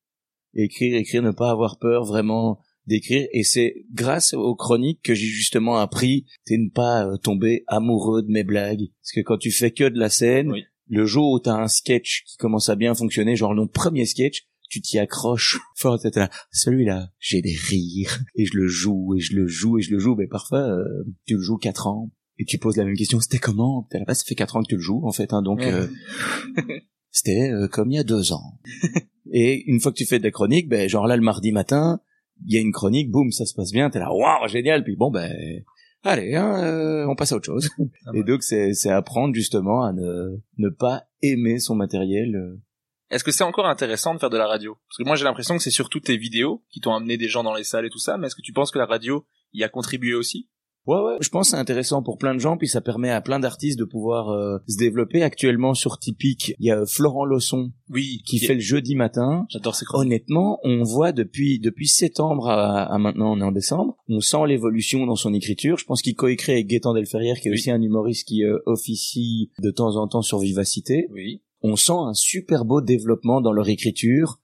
Écrire écrire ne pas avoir peur vraiment d'écrire et c'est grâce aux chroniques que j'ai justement appris de ne pas euh, tomber amoureux de mes blagues. Parce que quand tu fais que de la scène Oui. Le jour où t'as un sketch qui commence à bien fonctionner genre mon premier sketch tu t'y accroches fort là celui-là j'ai des rires et je le joue et je le joue et je le joue mais parfois euh, tu le joues quatre ans et tu poses la même question c'était comment? T'es là ça fait quatre ans que tu le joues en fait hein, donc euh, c'était euh, comme il y a deux ans. Et une fois que tu fais de la chronique ben genre là le mardi matin il y a une chronique, boum, ça se passe bien, t'es là, waouh, génial, puis bon, ben, allez, hein, euh, on passe à autre chose. Ah Et donc, c'est, c'est apprendre justement à ne, ne pas aimer son matériel. euh. Est-ce que c'est encore intéressant de faire de la radio? Parce que moi j'ai l'impression que c'est surtout tes vidéos qui t'ont amené des gens dans les salles et tout ça, mais est-ce que tu penses que la radio y a contribué aussi? Ouais, ouais, je pense que c'est intéressant pour plein de gens, puis ça permet à plein d'artistes de pouvoir euh, se développer. Actuellement, sur Typique, il y a Florent Lawson Oui, qui fait le jeudi matin. J'adore ces. Honnêtement, on voit depuis depuis septembre à, à maintenant, on est en décembre, on sent l'évolution dans son écriture. Je pense qu'il coécrit avec Gaëtan Delferrière, qui est Oui. aussi un humoriste qui euh, officie de temps en temps sur Vivacité. Oui. On sent un super beau développement dans leur écriture.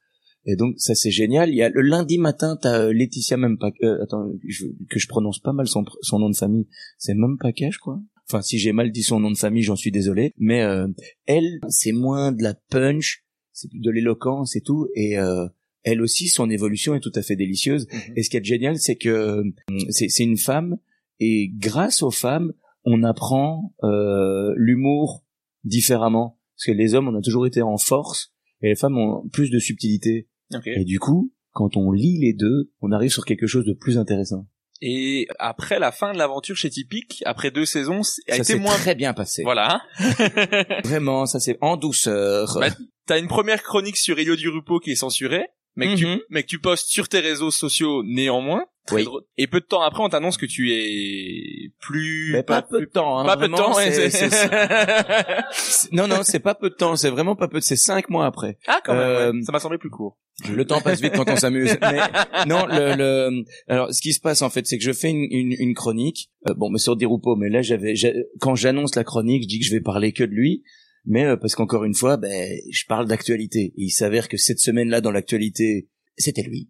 Et donc ça c'est génial. Il y a le lundi matin, t'as euh, Laetitia même pas euh, attends je- que je prononce pas mal son son nom de famille. C'est même pas je crois. Enfin si j'ai mal dit son nom de famille, j'en suis désolé. Mais euh, elle, c'est moins de la punch, c'est plus de l'éloquence et tout. Et euh, elle aussi, son évolution est tout à fait délicieuse. Mhm. Et ce qui est génial, c'est que euh, c'est c'est une femme et grâce aux femmes, on apprend euh, l'humour différemment. Parce que les hommes, on a toujours été en force et les femmes ont plus de subtilité. Ok. Et du coup, quand on lit les deux, on arrive sur quelque chose de plus intéressant. Et après la fin de l'aventure chez Typique, après deux saisons, a ça été s'est moins. très bien passé. Voilà. Vraiment, ça c'est en douceur. Bah, T'as une première chronique sur Elio Durupo qui est censurée, mais que, Mhm. tu, mais que tu postes sur tes réseaux sociaux néanmoins. Très Oui. drôle. Et peu de temps après, on t'annonce que tu es plus. Mais pas peu de temps. Hein, pas peu de temps. ouais, non, non, c'est pas peu de temps. C'est vraiment pas peu. de- C'est cinq mois après. ah, quand même. Euh, ouais. Ça m'a semblé plus court. Le temps passe vite quand on s'amuse. Mais non, le, le, alors ce qui se passe en fait, c'est que je fais une, une, une chronique. euh, bon, mais sur mais là j'avais, j'a- quand j'annonce la chronique, je dis que je vais parler que de lui. Mais euh, parce qu'encore une fois, ben, je parle d'actualité. Et il s'avère que cette semaine-là, dans l'actualité, c'était lui.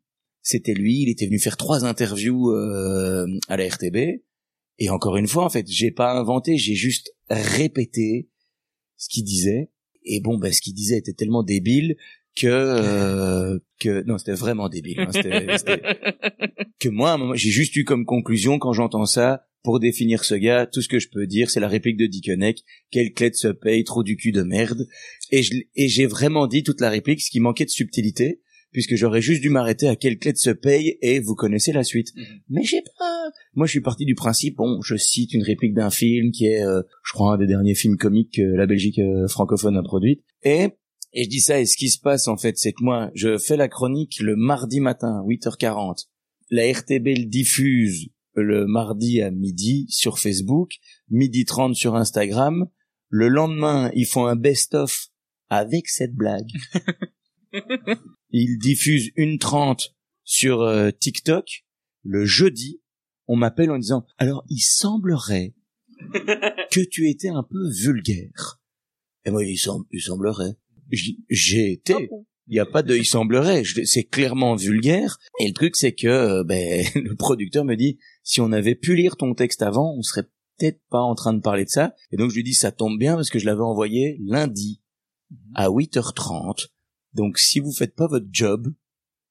C'était lui. Il était venu faire trois interviews euh, à la RTB. Et encore une fois, en fait, j'ai pas inventé, j'ai juste répété ce qu'il disait. Et bon, ben, ce qu'il disait était tellement débile que euh, que non, c'était vraiment débile. hein, c'était- c'était- que moi, j'ai juste eu comme conclusion quand j'entends ça. Pour définir ce gars, tout ce que je peux dire, c'est la réplique de Dickeneck. Quelle clé de se paye, trop du cul de merde. Et je et j'ai vraiment dit toute la réplique, ce qui manquait de subtilité, puisque j'aurais juste dû m'arrêter à quelle clé de se paye et vous connaissez la suite. Mhm. Mais j'ai pas. Moi, je suis parti du principe, bon, je cite une réplique d'un film qui est, euh, je crois, un des derniers films comiques que la Belgique euh, francophone a produit. Et et je dis ça, et ce qui se passe en fait, c'est que moi, je fais la chronique le mardi matin, 8h40. La RTB le diffuse le mardi à midi sur Facebook, midi 30 sur Instagram. Le lendemain, ils font un best-of avec cette blague. Ils diffusent une 30 sur euh, TikTok. Le jeudi, on m'appelle en disant, alors il semblerait que tu étais un peu vulgaire. Et moi, il, sem- il semblerait. J'ai été. Il n'y a pas de il semblerait. C'est clairement vulgaire. Et le truc, c'est que euh, ben, le producteur me dit, si on avait pu lire ton texte avant, on serait peut-être pas en train de parler de ça. Et donc je lui dis, ça tombe bien parce que je l'avais envoyé lundi à 8h30. Donc si vous faites pas votre job,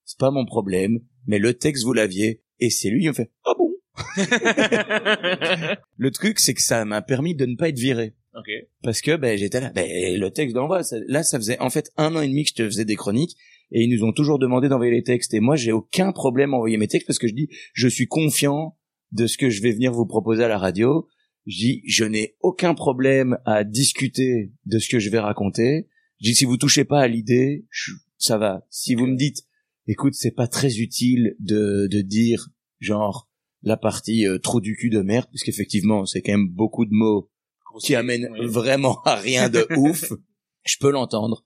c'est pas mon problème. Mais le texte, vous l'aviez. Et c'est lui, il me fait, ah bon? Le truc, c'est que ça m'a permis de ne pas être viré. Ok. parce que ben j'étais là ben le texte d'envoi là ça faisait en fait un an et demi que je te faisais des chroniques et ils nous ont toujours demandé d'envoyer les textes et moi j'ai aucun problème à envoyer mes textes parce que je dis je suis confiant de ce que je vais venir vous proposer à la radio je dis je n'ai aucun problème à discuter de ce que je vais raconter je dis si vous touchez pas à l'idée ça va si vous me dites écoute c'est pas très utile de de dire genre la partie euh, trop du cul de merde parce qu'effectivement c'est quand même beaucoup de mots qui amène Oui. vraiment à rien de ouf, je peux l'entendre.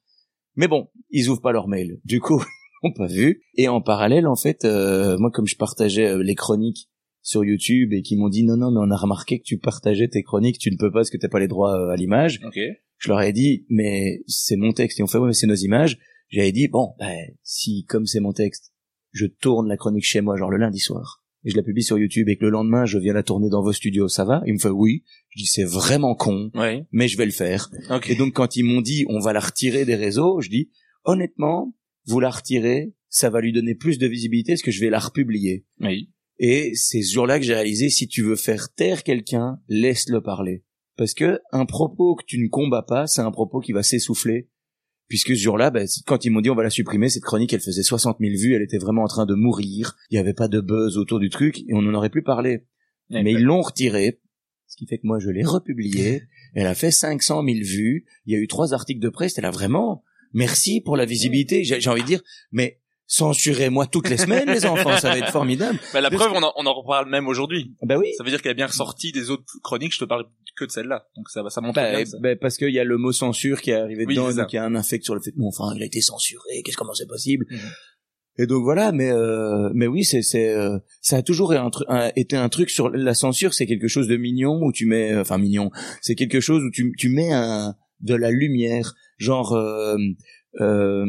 Mais bon, ils ouvrent pas leur mail. Du coup, n'ont pas vu. Et en parallèle, en fait, euh, moi, comme je partageais euh, les chroniques sur YouTube et qui m'ont dit non, non, mais on a remarqué que tu partageais tes chroniques, tu ne peux pas parce que t'as pas les droits euh, à l'image. Ok. Je leur ai dit, mais c'est mon texte. Et on fait, ouais, mais c'est nos images. J'avais dit, bon, ben, si, comme c'est mon texte, je tourne la chronique chez moi, genre le lundi soir, et je la publie sur YouTube et que le lendemain, je viens la tourner dans vos studios, ça va? Il me fait oui. Je dis, c'est vraiment con Ouais. mais je vais le faire. Ok. Et donc quand ils m'ont dit on va la retirer des réseaux, je dis honnêtement, vous la retirez, ça va lui donner plus de visibilité parce que je vais la republier. Oui. Et c'est ce jour-là que j'ai réalisé si tu veux faire taire quelqu'un, laisse-le parler. Parce que un propos que tu ne combats pas, c'est un propos qui va s'essouffler. Puisque ce jour-là, ben, quand ils m'ont dit on va la supprimer, cette chronique, elle faisait 60 000 vues, elle était vraiment en train de mourir, il n'y avait pas de buzz autour du truc, et on n'en aurait plus parlé. Mais ils l'ont retirée, ce qui fait que moi je l'ai republiée. Elle a fait 500 000 vues. Il y a eu trois articles de presse. Elle a vraiment. Merci pour la visibilité. J'ai envie de dire, mais censurez-moi toutes les semaines, les enfants. Ça va être formidable. Bah, la Parce preuve, on en, on en reparle même aujourd'hui. Bah oui. Ça veut dire qu'elle a bien ressorti des autres chroniques. Je te parle que de celle-là. Donc ça va, ça montre Bah, bien. ça. bah, parce qu'il y a le mot censure qui est arrivé Oui, dedans, donc il y a un infect sur le fait que bon, enfin, il a été censuré. Qu'est-ce comment c'est possible Mhm. Et donc voilà, mais euh, mais oui, c'est c'est euh, ça a toujours un tru- un- été un truc sur la censure. C'est quelque chose de mignon où tu mets, enfin mignon. C'est quelque chose où tu tu mets un de la lumière, genre. euh, euh,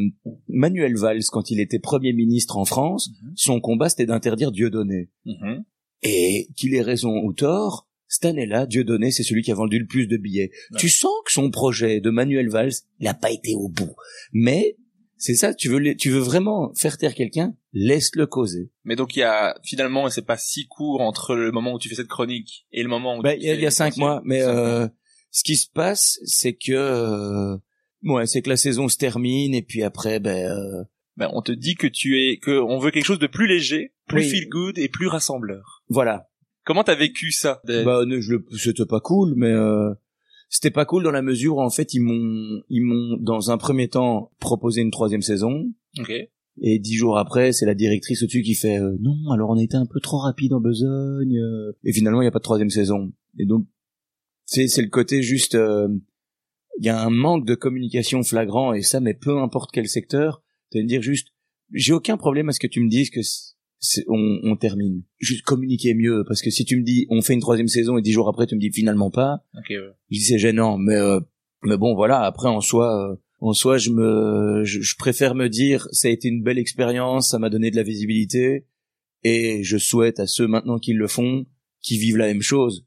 Manuel Valls, quand il était Premier ministre en France, Mhm. son combat c'était d'interdire Dieudonné. Mhm. Et qu'il ait raison ou tort, cette année-là, Dieudonné, c'est celui qui a vendu le plus de billets. Ouais. Tu sens que son projet de Manuel Valls, n'a pas été au bout. Mais c'est ça, tu veux, les- tu veux vraiment faire taire quelqu'un, laisse-le causer. Mais donc il y a finalement, et c'est pas si court entre le moment où tu fais cette chronique et le moment où Bah, tu il y a, fais il y a cinq mois, mais euh, ce qui se passe, c'est que euh, ouais, c'est que la saison se termine et puis après, ben euh, Ben, on te dit que tu es, que on veut quelque chose de plus léger, plus Oui. feel good et plus rassembleur. voilà. Comment t'as vécu ça de- Bah, ne- je le- c'était pas cool, mais euh, c'était pas cool dans la mesure où en fait ils m'ont, ils m'ont dans un premier temps proposé une troisième saison. Ok. Et dix jours après, c'est la directrice au-dessus qui fait euh, non, alors on était un peu trop rapide en besogne. euh. Et finalement, il n'y a pas de troisième saison. Et donc, c'est c'est le côté juste, euh, il y a un manque de communication flagrant et ça, mais peu importe quel secteur, de me dire juste, j'ai aucun problème à ce que tu me dises que on, on termine. Juste communiquer mieux, parce que si tu me dis on fait une troisième saison et dix jours après tu me dis finalement pas, Ok. ouais. je dis c'est gênant, mais euh, mais bon voilà. Après en soi, euh, en soi je me, je, je préfère me dire ça a été une belle expérience, ça m'a donné de la visibilité et je souhaite à ceux maintenant qui le font, qui vivent la même chose.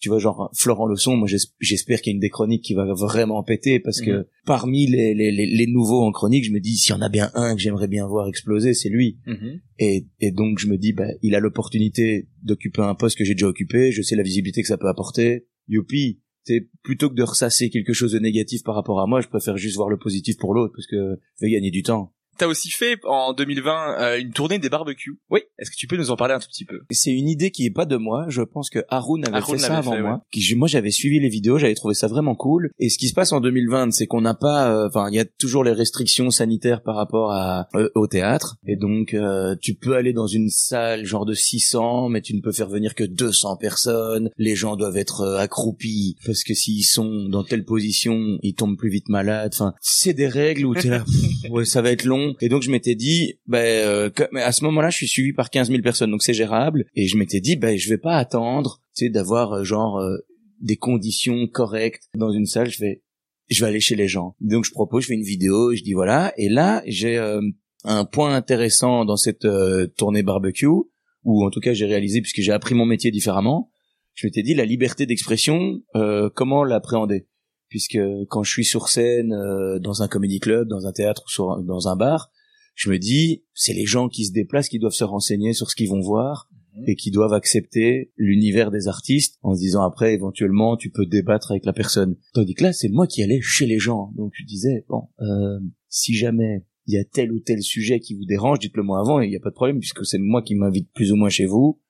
Tu vois genre Florent Leçon, moi j'es- j'espère qu'il y a une des chroniques qui va vraiment péter parce que Mhm. parmi les, les, les, les nouveaux en chronique, je me dis s'il y en a bien un que j'aimerais bien voir exploser, c'est lui. Mhm. Et, et donc je me dis, bah, il a l'opportunité d'occuper un poste que j'ai déjà occupé, je sais la visibilité que ça peut apporter. Youpi, c'est plutôt que de ressasser quelque chose de négatif par rapport à moi, je préfère juste voir le positif pour l'autre parce que je vais gagner du temps. T'as aussi fait en 2020 euh, une tournée des barbecues. Oui. Est-ce que tu peux nous en parler un tout petit peu? C'est une idée qui est pas de moi. Je pense que Haroun avait Haroun fait ça avant fait, moi. Moi, j'avais suivi les vidéos, j'avais trouvé ça vraiment cool. Et ce qui se passe en 2020, c'est qu'on n'a pas, euh, enfin, il y a toujours les restrictions sanitaires par rapport à euh, au théâtre. Et donc, euh, tu peux aller dans une salle genre de 600, mais tu ne peux faire venir que 200 personnes. Les gens doivent être accroupis parce que s'ils sont dans telle position, ils tombent plus vite malades. Enfin, c'est des règles où t'es là, pff, ouais, ça va être long. Et donc, je m'étais dit, ben, à ce moment-là, je suis suivi par 15 000 personnes, donc c'est gérable. Et je m'étais dit, ben, je vais pas attendre, tu sais, d'avoir euh, genre euh, des conditions correctes dans une salle. Je vais, je vais aller chez les gens. Donc, je propose, je fais une vidéo, je dis voilà. Et là, j'ai euh, un point intéressant dans cette euh, tournée barbecue, ou en tout cas, j'ai réalisé puisque j'ai appris mon métier différemment. Je m'étais dit la liberté d'expression, euh, comment l'appréhender? Puisque quand je suis sur scène, euh, dans un comédie club, dans un théâtre ou sur- dans un bar, je me dis, c'est les gens qui se déplacent qui doivent se renseigner sur ce qu'ils vont voir. et qui doivent accepter l'univers des artistes en se disant après éventuellement tu peux débattre avec la personne. Tandis que là c'est moi qui allais chez les gens. Donc je disais bon euh, si jamais il y a tel ou tel sujet qui vous dérange, dites-le moi avant et il n'y a pas de problème puisque c'est moi qui m'invite plus ou moins chez vous.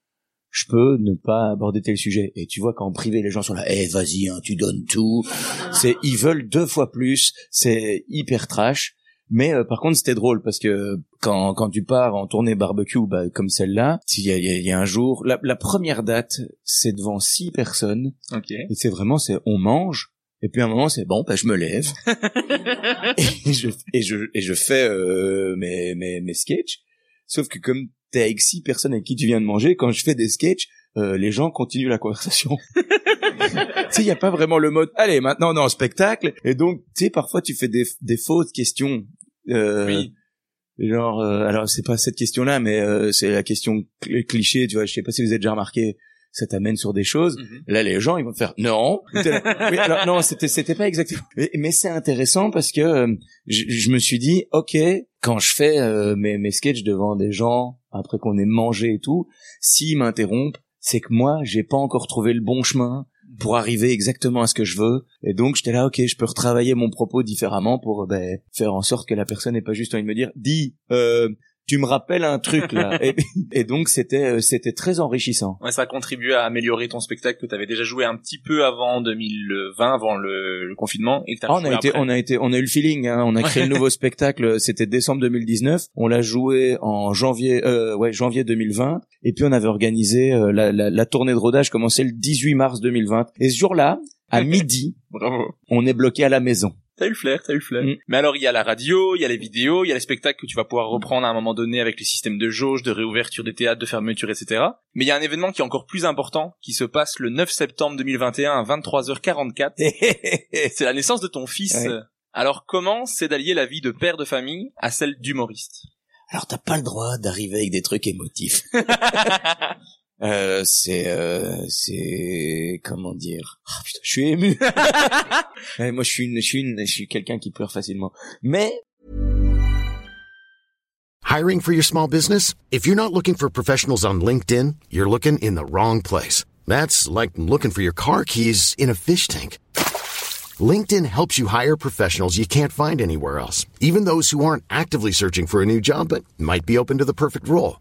Je peux ne pas aborder tel sujet. Et tu vois, quand en privé, les gens sont là, eh, vas-y, hein, tu donnes tout. C'est, ils veulent deux fois plus. C'est hyper trash. Mais euh, par contre, c'était drôle parce que quand, quand tu pars en tournée barbecue, bah, comme celle-là, il y a, y a un jour, la, la première date, c'est devant six personnes. Ok. Et c'est vraiment, c'est on mange. Et puis à un moment, c'est bon, bah, je me lève et je et je et je fais euh, mes mes mes sketchs. Sauf que comme t'es avec six personnes avec qui tu viens de manger, quand je fais des sketchs, euh, les gens continuent la conversation. tu sais, il y a pas vraiment le mode. Allez, maintenant on est en spectacle. Et donc, tu sais, parfois tu fais des des fausses questions. Euh, Oui. Genre, euh, alors c'est pas cette question-là, mais euh, c'est la question cl- cliché. Tu vois, je sais pas si vous avez déjà remarqué. Ça t'amène sur des choses. Mhm. Là, les gens, ils vont te faire non. Oui, alors, non, c'était c'était pas exactement. Mais, mais c'est intéressant parce que euh, je, je me suis dit, ok, quand je fais euh, mes mes sketchs devant des gens après qu'on ait mangé et tout, s'ils m'interrompent, c'est que moi, j'ai pas encore trouvé le bon chemin pour arriver exactement à ce que je veux. Et donc, j'étais là, ok, je peux retravailler mon propos différemment pour ben, faire en sorte que la personne n'ait pas juste envie de me dire, dis, euh, tu me rappelles un truc là. et, et donc, c'était euh, c'était très enrichissant. Ouais, ça a contribué à améliorer ton spectacle que tu avais déjà joué un petit peu avant 2020, avant le, le confinement, et que t'as Ah, on a été, après. on a été, on a eu le feeling. Hein. On a créé le nouveau spectacle. C'était décembre 2019. On l'a joué en janvier, euh, ouais, janvier 2020. Et puis on avait organisé euh, la, la, la tournée de rodage commençait le 18 mars 2020. Et ce jour-là, à midi, Bravo. on est bloqué à la maison. T'as eu le flair, t'as eu le flair. Mm. Mais alors, il y a la radio, il y a les vidéos, il y a les spectacles que tu vas pouvoir reprendre à un moment donné avec les systèmes de jauge, de réouverture des théâtres, de fermeture, etc. Mais il y a un événement qui est encore plus important, qui se passe le 9 septembre 2021 à 23h44. C'est la naissance de ton fils. Ouais. Alors, comment c'est d'allier la vie de père de famille à celle d'humoriste? Alors t'as pas le droit d'arriver avec des trucs émotifs. Euh, c'est euh, c'est comment dire Ah, putain, je suis ému Ouais, moi je suis une, je suis une, je suis quelqu'un qui pleure facilement mais Hiring for your small business? If you're not looking for professionals on LinkedIn, you're looking in the wrong place. That's like looking for your car keys in a fish tank. LinkedIn helps you hire professionals you can't find anywhere else, even those who aren't actively searching for a new job but might be open to the perfect role.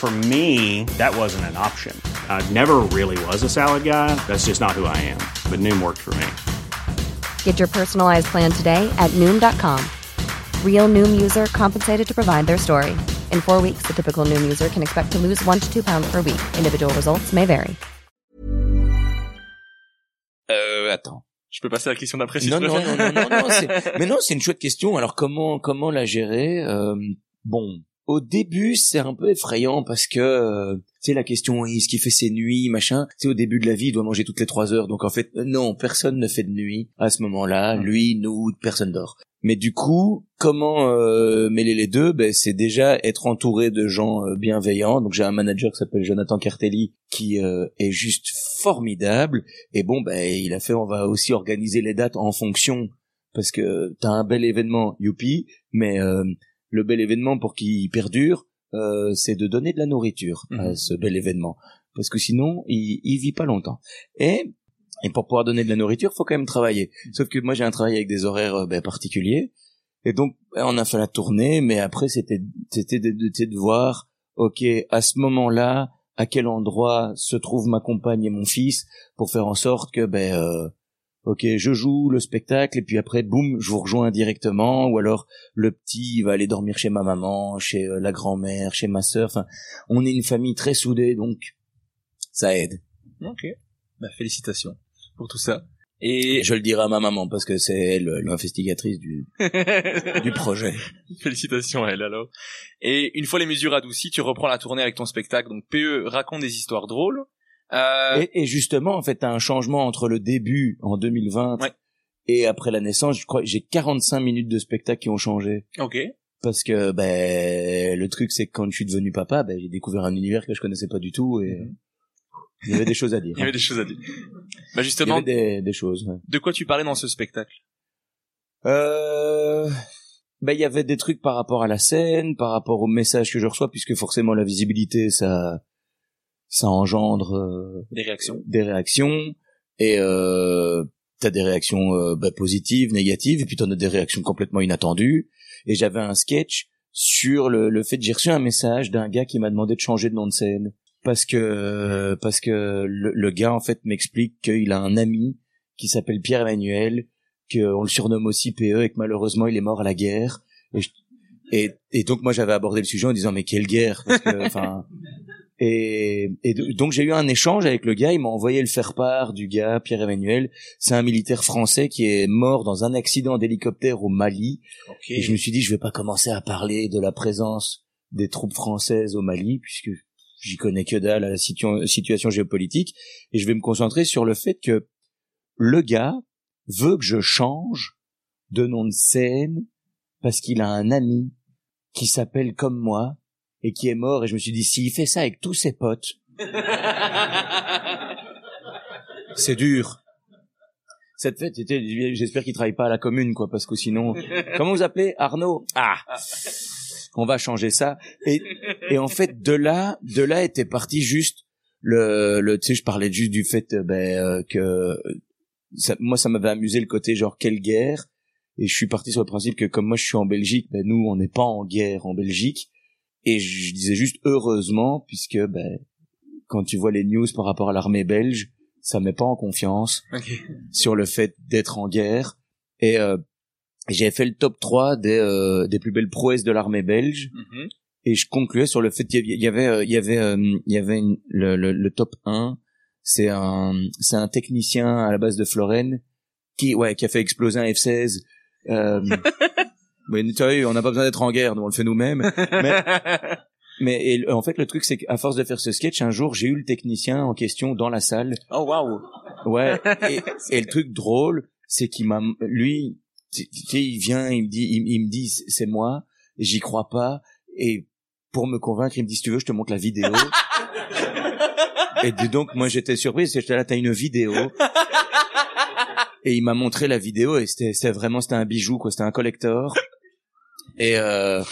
For me, that wasn't an option. I never really was a salad guy. That's just not who I am. But Noom worked for me. Get your personalized plan today at Noom.com. Real Noom user compensated to provide their story. In four weeks, the typical Noom user can expect to lose one to two pounds per week. Individual results may vary. euh, attends Je peux passer à la question d'après si non, tu non, préfères. non, non, non, non, mais non, c'est une chouette question. Alors comment comment la gérer Euh, Bon, au début, c'est un peu effrayant parce que euh, tu sais la question est-ce qu'il fait ses nuits, machin. Tu sais au début de la vie, il doit manger toutes les trois heures. Donc en fait, euh, non, personne ne fait de nuit à ce moment-là. Lui, nous, personne dort. Mais du coup, comment euh, mêler les deux? Ben, C'est déjà être entouré de gens euh, bienveillants. Donc j'ai un manager qui s'appelle Jonathan Cartelli qui euh, est juste formidable. Et bon, ben il a fait, on va aussi organiser les dates en fonction parce que t'as un bel événement, youpi, mais euh, le bel événement pour qu'il perdure, euh, c'est de donner de la nourriture à Mhm. ce bel événement, parce que sinon il, il vit pas longtemps. Et et pour pouvoir donner de la nourriture, faut quand même travailler. Sauf que moi j'ai un travail avec des horaires euh, ben, particuliers, et donc ben, on a fait la tournée, mais après c'était c'était de, de, de voir, ok, à ce moment-là, à quel endroit se trouvent ma compagne et mon fils, pour faire en sorte que ben euh, ok, je joue le spectacle et puis après, boum, je vous rejoins directement, ou alors le petit il va aller dormir chez ma maman, chez euh, la grand-mère, chez ma sœur. Enfin, on est une famille très soudée, donc ça aide. Ok. Bah, félicitations pour tout ça. Et Je le dirai à ma maman parce que c'est elle l'investigatrice du, du projet. Félicitations à elle alors. Et une fois les mesures adoucies, tu reprends la tournée avec ton spectacle. Donc PE raconte des histoires drôles. Euh, Et, et justement, en fait, t'as un changement entre le début en 2020 Ouais. et après la naissance. Je crois j'ai 45 minutes de spectacle qui ont changé. ok. Parce que ben le truc c'est que quand je suis devenu papa, ben j'ai découvert un univers que je connaissais pas du tout et il y avait des choses à dire. Mhm. Il y avait des choses à dire. Bah Il y justement, avait des, des choses. ouais. de quoi tu parlais dans ce spectacle? Euh, ben il y avait des trucs par rapport à la scène, par rapport au message que je reçois, puisque forcément la visibilité ça ça engendre euh, Des réactions des réactions et euh, t'as des réactions euh, ben, positives, négatives, et puis t'en as des réactions complètement inattendues. Et j'avais un sketch sur le, le fait que j'ai reçu un message d'un gars qui m'a demandé de changer de nom de scène parce que parce que le, le gars en fait m'explique qu'il a un ami qui s'appelle Pierre Emmanuel, qu'on le surnomme aussi PE et que malheureusement il est mort à la guerre. Et, je- et, et donc moi j'avais abordé le sujet en disant mais quelle guerre? Parce que, enfin et, et do- donc j'ai eu un échange avec le gars, il m'a envoyé le faire-part du gars, Pierre Emmanuel. C'est un militaire français qui est mort dans un accident d'hélicoptère au Mali. Et je me suis dit, je vais pas commencer à parler de la présence des troupes françaises au Mali, puisque j'y connais que dalle à la situ- situation géopolitique. Et je vais me concentrer sur le fait que le gars veut que je change de nom de scène parce qu'il a un ami qui s'appelle comme moi et qui est mort. Et je me suis dit, s'il fait ça avec tous ses potes, c'est dur. Cette fête était, j'espère qu'il travaille pas à la commune, quoi, parce que sinon, comment vous appelez Arnaud? Ah, on va changer ça. Et, et en fait, de là, de là était parti juste le, le, tu sais, je parlais juste du fait, euh, ben, euh, que moi, ça m'avait amusé le côté genre quelle guerre. Et je suis parti sur le principe que comme moi je suis en Belgique, ben nous on n'est pas en guerre en Belgique. Et je disais juste heureusement puisque ben quand tu vois les news par rapport à l'armée belge, ça met pas en confiance Ok. sur le fait d'être en guerre. Et euh, j'ai fait le top 3 des, euh, des plus belles prouesses de l'armée belge. Mhm. Et je concluais sur le fait qu'il y avait, euh, il y avait, euh, il y avait une- le, le, le top 1. C'est un, c'est un technicien à la base de Florène qui, ouais, qui a fait exploser un F-16. Mais tu vois, on n'a pas besoin d'être en guerre, nous on le fait nous-mêmes. Mais, mais et, en fait, le truc, c'est qu'à force de faire ce sketch, un jour, j'ai eu le technicien en question dans la salle. Oh waouh. Ouais. Et, et le truc drôle, c'est qu'il m'a, lui, il vient, il me dit, il, il me dit, c'est moi. J'y crois pas. Et pour me convaincre, il me dit, si tu veux, je te montre la vidéo. et dis donc, moi, j'étais surprise. J'étais là, t'as une vidéo. Et il m'a montré la vidéo et c'était, c'était vraiment, c'était un bijou, quoi. C'était un collector. Et, euh,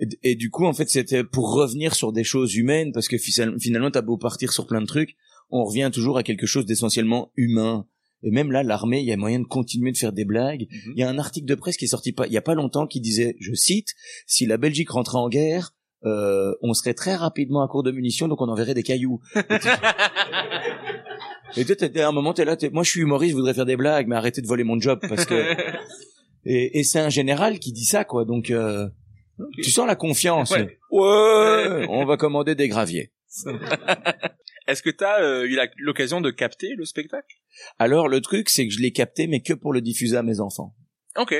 et, et du coup, en fait, c'était pour revenir sur des choses humaines, parce que finalement, finalement, t'as beau partir sur plein de trucs, on revient toujours à quelque chose d'essentiellement humain. Et même là, l'armée, il y a moyen de continuer de faire des blagues. Mhm. Il y a un article de presse qui est sorti pas, il y a pas longtemps qui disait, je cite, si la Belgique rentrait en guerre, euh, on serait très rapidement à court de munitions, donc on enverrait des cailloux. Et toi, t'étais à un moment, t'es là, t'es, moi je suis humoriste, je voudrais faire des blagues, mais arrêtez de voler mon job, parce que, et, et c'est un général qui dit ça, quoi, donc, euh, tu sens la confiance. Ouais. Ouais, on va commander des graviers. Est-ce que t'as euh, eu l'occasion de capter le spectacle? Alors, le truc, c'est que je l'ai capté, mais que pour le diffuser à mes enfants. Ok.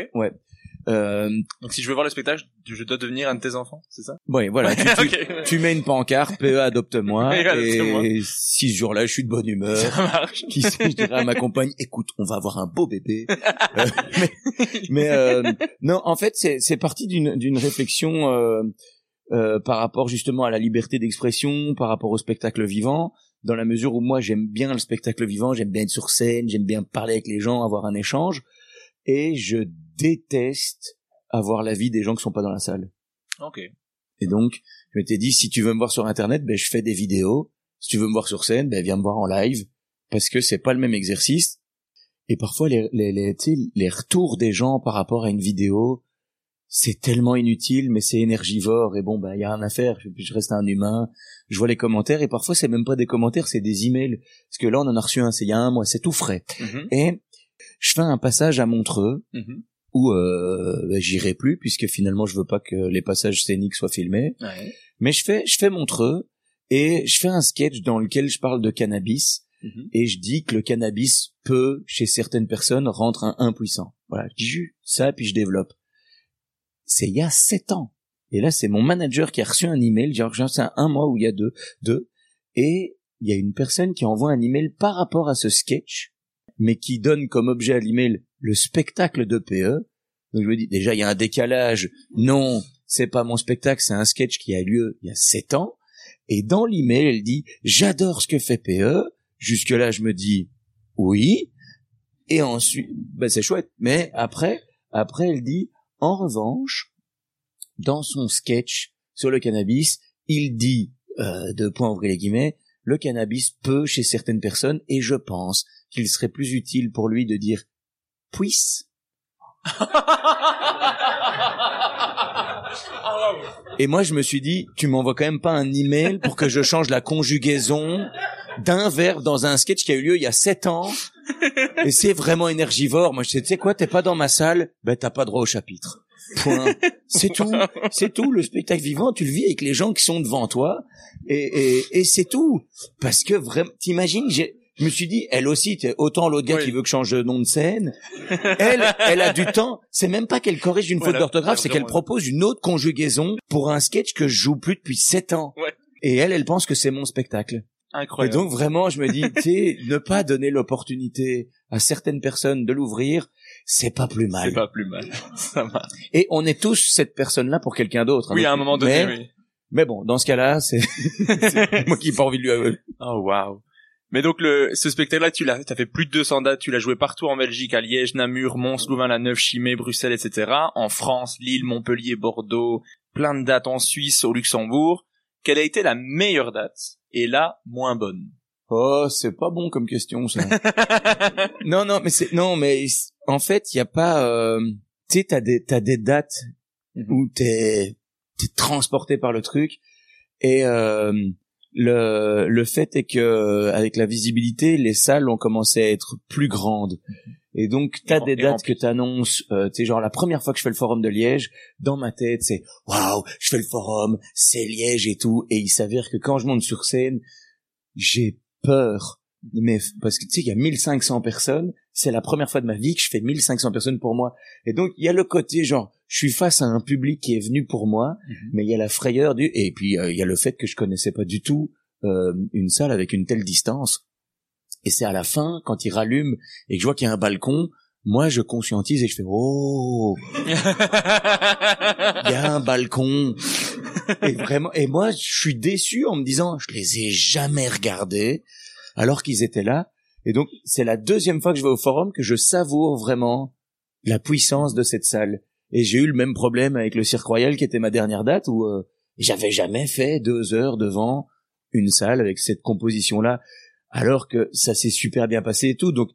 Euh, Donc si je veux voir le spectacle, je dois devenir un de tes enfants, c'est ça? Ouais, voilà, tu, tu- Ok. tu mets une pancarte, PE adopte-moi, adopte-moi. et si ce jour-là, je suis de bonne humeur, Ça marche. qui sait, je dirais à ma compagne, écoute, on va avoir un beau bébé. Euh, mais mais, euh, non, en fait, c'est parti d'une réflexion par rapport justement à la liberté d'expression, par rapport au spectacle vivant, dans la mesure où moi j'aime bien le spectacle vivant, j'aime bien être sur scène, j'aime bien parler avec les gens, avoir un échange, et je déteste avoir l'avis des gens qui sont pas dans la salle. Ok. Et donc, je m'étais dit, si tu veux me voir sur Internet, ben, je fais des vidéos. Si tu veux me voir sur scène, ben, viens me voir en live. Parce que c'est pas le même exercice. Et parfois, les, les, les, les retours des gens par rapport à une vidéo, c'est tellement inutile, mais c'est énergivore. Et bon, ben, il y a rien à faire. Je, je reste un humain. Je vois les commentaires. Et parfois, c'est même pas des commentaires, c'est des emails. Parce que là, on en a reçu un, c'est il y a un mois, c'est tout frais. Mhm. Et je fais un passage à Montreux Mhm. Où euh, ben, j'irai plus puisque finalement je veux pas que les passages scéniques soient filmés. Ouais. Mais je fais je fais Montreux et je fais un sketch dans lequel je parle de cannabis Mhm. et je dis que le cannabis peut chez certaines personnes rendre un impuissant. Voilà, je dis ça puis je développe. C'est il y a sept ans. Et là c'est mon manager qui a reçu un email, genre genre, c'est un mois ou il y a deux, deux et il y a une personne qui envoie un email par rapport à ce sketch, mais qui donne comme objet à l'email le spectacle de PE. Donc je me dis, déjà, il y a un décalage. Non, c'est pas mon spectacle, c'est un sketch qui a lieu il y a sept ans. Et dans l'email, elle dit, j'adore ce que fait PE. Jusque-là, je me dis, oui. Et ensuite, ben c'est chouette. Mais après, après, elle dit, en revanche, dans son sketch sur le cannabis, il dit, euh, de point ouvrir les guillemets, le cannabis peut chez certaines personnes et je pense qu'il serait plus utile pour lui de dire puisse. Et moi, je me suis dit, tu m'envoies quand même pas un email pour que je change la conjugaison d'un verbe dans un sketch qui a eu lieu il y a sept ans. Et c'est vraiment énergivore. Moi, je sais, tu sais quoi, t'es pas dans ma salle, ben t'as pas droit au chapitre. Point. C'est tout. C'est tout. Le spectacle vivant, tu le vis avec les gens qui sont devant toi. Et, et, et c'est tout. Parce que vraiment, t'imagines, j'ai, je me suis dit, elle aussi, t'es autant l'autre gars qui veut que je change de nom de scène. Elle, elle a du temps. C'est même pas qu'elle corrige une faute d'orthographe, c'est qu'elle propose une autre conjugaison pour un sketch que je joue plus depuis sept ans. Ouais. Et elle, elle pense que c'est mon spectacle. Et Incroyable. donc vraiment, je me dis, tu ne pas donner l'opportunité à certaines personnes de l'ouvrir, c'est pas plus mal. c'est pas plus mal. Ça va. Et on est tous cette personne-là pour quelqu'un d'autre. hein. Oui, à un moment donné, mais, oui. mais bon, dans ce cas-là, c'est c'est moi qui n'ai pas envie de lui. Oh waouh. Mais donc le ce spectacle-là, tu l'as, t'as fait plus de 200 dates, tu l'as joué partout en Belgique, à Liège, Namur, Mons, Louvain-la-Neuve, Chimay, Bruxelles, etc. En France, Lille, Montpellier, Bordeaux, plein de dates en Suisse, au Luxembourg. Quelle a été la meilleure date? Et la moins bonne? Oh, c'est pas bon comme question ça. non, non, mais c'est non, mais en fait, il y a pas. euh, Tu sais, t'as des t'as des dates où t'es t'es transporté par le truc et euh, le le fait est que avec la visibilité, les salles ont commencé à être plus grandes. Et donc, t'as des dates que t'annonces, euh, tu genre la première fois que je fais le forum de Liège, dans ma tête, c'est waouh, je fais le forum, c'est Liège et tout. Et il s'avère que quand je monte sur scène, j'ai peur. Mais parce que tu sais, il y a 1500 personnes. C'est la première fois de ma vie que je fais 1500 personnes pour moi. Et donc, il y a le côté genre, je suis face à un public qui est venu pour moi, mais il y a la frayeur du, et puis euh, il y a le fait que je connaissais pas du tout euh, une salle avec une telle distance. Et c'est à la fin, quand il rallume et que je vois qu'il y a un balcon, moi je conscientise et je fais oh, il y a un balcon. Et vraiment, et moi je suis déçu en me disant, je les ai jamais regardés alors qu'ils étaient là. Et donc c'est la deuxième fois que je vais au forum que je savoure vraiment la puissance de cette salle. Et j'ai eu le même problème avec le Cirque Royal qui était ma dernière date où euh, j'avais jamais fait deux heures devant une salle avec cette composition là alors que ça s'est super bien passé et tout. Donc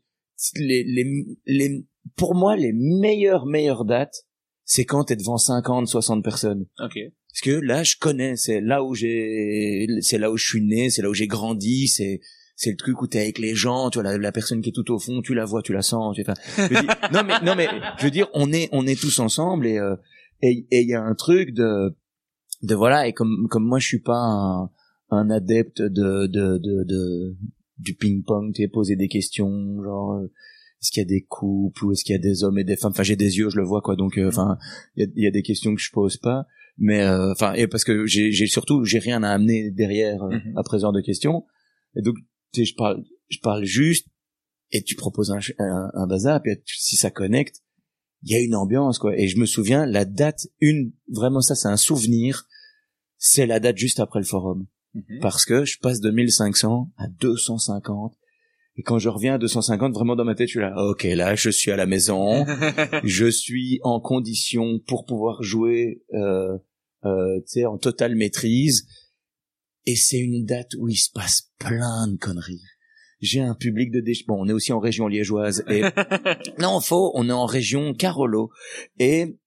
les, les, les, pour moi les meilleures meilleures dates c'est quand t'es devant 50, 60 personnes. Ok. Parce que là, je connais, c'est là où j'ai, c'est là où je suis né, c'est là où j'ai grandi, c'est, c'est le truc où t'es avec les gens, tu vois, la, la personne qui est tout au fond, tu la vois, tu la sens, tu, je dire- non mais, non mais, je veux dire, on est, on est tous ensemble et, euh, et, il y a un truc de, de voilà, et comme, comme moi je suis pas un, un adepte de, de, de, de du ping-pong, tu sais, poser des questions, genre, euh, est-ce qu'il y a des couples ou est-ce qu'il y a des hommes et des femmes enfin j'ai des yeux je le vois quoi donc euh, enfin il y a, y a des questions que je pose pas mais euh, enfin et parce que j'ai surtout j'ai rien à amener derrière euh, Mhm. après ce genre de questions et donc tu sais je parle je parle juste et tu proposes un, un, un bazar puis si ça connecte il y a une ambiance quoi. Et je me souviens la date une vraiment ça c'est un souvenir c'est la date juste après le forum. Mhm. parce que je passe de 1500 à 250 et quand je reviens à 250 vraiment dans ma tête je suis là ok là je suis à la maison. Je suis en condition pour pouvoir jouer euh, euh, tu sais en totale maîtrise et c'est une date où il se passe plein de conneries j'ai un public de déch bon on est aussi en région liégeoise et non faux on est en région Carolo et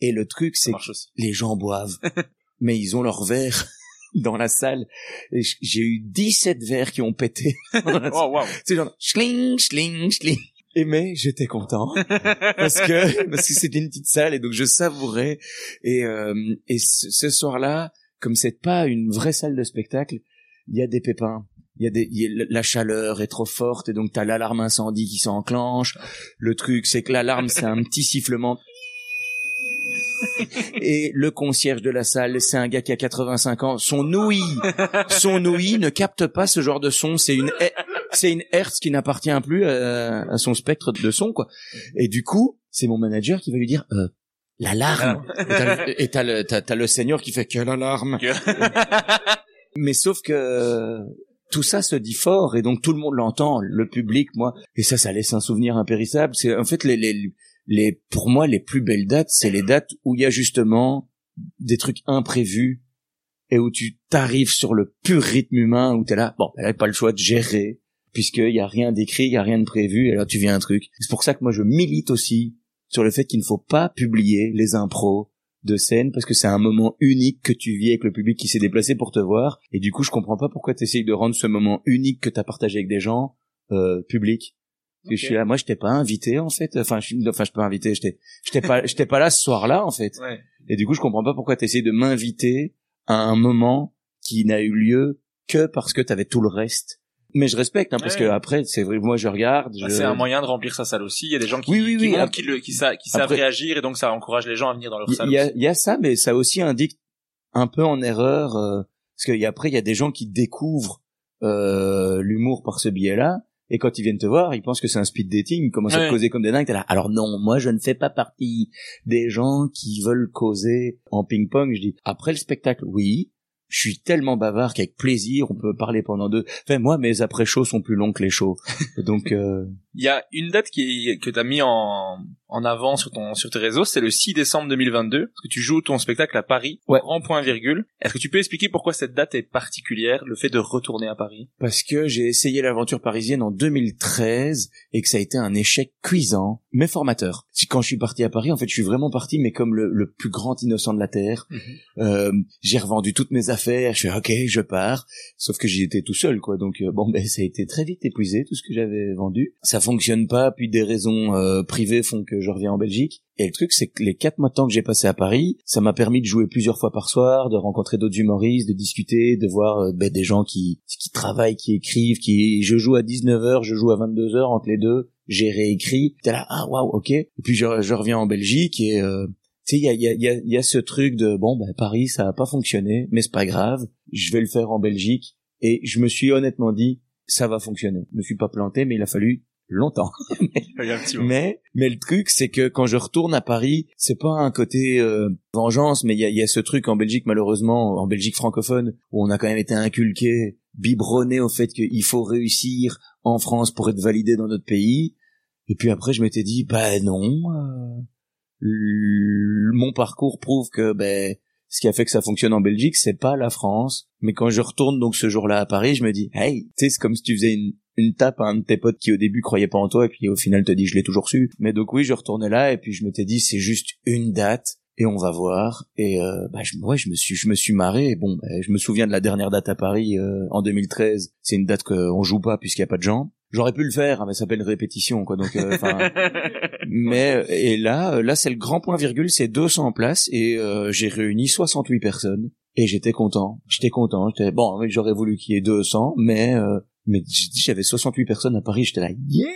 et le truc c'est aussi. les gens boivent, mais ils ont leur verre dans la salle. J'ai eu 17 verres qui ont pété. Oh wow. C'est genre, schling, schling, schling. Et mais j'étais content parce que parce que c'était une petite salle et donc je savourais et euh, et ce, ce soir-là comme c'est pas une vraie salle de spectacle il y a des pépins il y a des y a- la chaleur est trop forte et donc t'as l'alarme incendie qui s'enclenche le truc c'est que l'alarme c'est un petit sifflement Et le concierge de la salle, c'est un gars qui a 85 ans. Son ouïe, son ouïe ne capte pas ce genre de son. C'est une, c'est une Hertz qui n'appartient plus à, à son spectre de son, quoi. Et du coup, c'est mon manager qui va lui dire, euh, l'alarme. Et t'as le- Et t'as le, t'as, le seigneur qui fait quelle alarme. Mais sauf que tout ça se dit fort et donc tout le monde l'entend, le public, moi. Et ça, ça laisse un souvenir impérissable. C'est en fait les, les, les, pour moi, les plus belles dates, c'est les dates où il y a justement des trucs imprévus et où tu t'arrives sur le pur rythme humain où t'es là, bon, elle pas le choix de gérer puisqu'il y a rien d'écrit, il y a rien de prévu et là tu viens un truc. C'est pour ça que moi je milite aussi sur le fait qu'il ne faut pas publier les impros de scène parce que c'est un moment unique que tu vis avec le public qui s'est déplacé pour te voir et du coup je comprends pas pourquoi tu essayes de rendre ce moment unique que tu as partagé avec des gens euh, public. Je suis là, moi je t'ai pas invité en fait, enfin je enfin je peux inviter, j'étais j'étais pas j'étais pas là ce soir-là en fait. Ouais. Et du coup je comprends pas pourquoi tu essayes de m'inviter à un moment qui n'a eu lieu que parce que tu avais tout le reste. Mais je respecte hein, parce Ouais. que après c'est vrai moi je regarde, Bah, je- c'est un moyen de remplir sa salle aussi. Il y a des gens qui, Oui, oui, qui oui, qu'ils le- qui, sa- qui savent réagir et donc ça encourage les gens à venir dans leur salle. y, il y a ça, mais ça aussi indique un peu en erreur, euh, parce qu'il y a- après il y a des gens qui découvrent euh, l'humour par ce biais-là, et quand ils viennent te voir, ils pensent que c'est un speed dating, ils commencent à te causer comme des dingues, t'es là. Alors non, moi je ne fais pas partie des gens qui veulent causer en ping-pong. Je dis après le spectacle, oui. Je suis tellement bavard qu'avec plaisir, on peut parler pendant deux. Enfin, moi, mes après-shows sont plus longs que les shows. Donc, euh, Il y a une date qui est, que tu as mis en, en avant sur ton sur tes réseaux, c'est le 6 décembre 2022, parce que tu joues ton spectacle à Paris, Ouais. en point virgule. Est-ce que tu peux expliquer pourquoi cette date est particulière, le fait de retourner à Paris? Parce que j'ai essayé l'aventure parisienne en 2013 et que ça a été un échec cuisant, mais formateur. Si- Quand je suis parti à Paris, en fait, je suis vraiment parti, mais comme le, le plus grand innocent de la terre. Euh, j'ai revendu toutes mes affaires. Je fais ok, je pars. Sauf que j'y étais tout seul, quoi. Donc euh, bon, ben ça a été très vite épuisé tout ce que j'avais vendu. Ça fonctionne pas, puis des raisons euh, privées font que je reviens en Belgique. Et le truc, c'est que les quatre mois de temps que j'ai passé à Paris, ça m'a permis de jouer plusieurs fois par soir, de rencontrer d'autres humoristes, de discuter, de voir euh, ben, des gens qui, qui travaillent, qui écrivent, qui... Je joue à 19h, je joue à 22h, entre les deux, j'ai réécrit. T'es là, ah waouh, ok. Et puis je, je reviens en Belgique et... Euh, tu sais, il y a, y, a, y, a, y a ce truc de, bon, ben, Paris, ça a pas fonctionné, mais c'est pas grave, je vais le faire en Belgique. Et je me suis honnêtement dit, ça va fonctionner. Je me suis pas planté, mais il a fallu longtemps. Mais mais le truc c'est que quand je retourne à Paris, c'est pas un côté euh, vengeance, mais il y a, y a ce truc en Belgique malheureusement, en Belgique francophone, où on a quand même été inculqué, biberonné au fait qu'il faut réussir en France pour être validé dans notre pays. Et puis après je m'étais dit bah non, euh, mon parcours prouve que ben ce qui a fait que ça fonctionne en Belgique, c'est pas la France. Mais quand je retourne donc ce jour-là à Paris, je me dis, hey, tu sais, c'est comme si tu faisais une, une tape à un de tes potes qui au début croyait pas en toi et puis au final te dit, je l'ai toujours su. Mais donc oui, je retournais là et puis je m'étais dit, c'est juste une date et on va voir. Et euh, bah, je, ouais, je me suis, je me suis marré. Et bon, bah, je me souviens de la dernière date à Paris euh, en 2013. C'est une date qu'on joue pas puisqu'il y a pas de gens. J'aurais pu le faire, hein, mais ça s'appelle répétition, quoi. Donc, euh, mais et là, euh, là c'est le grand point virgule, c'est 200 places et euh, j'ai réuni 68 personnes et j'étais content. J'étais content. J'étais bon, j'aurais voulu qu'il y ait 200, mais mais j- j'avais 68 personnes à Paris. J'étais là, yeah.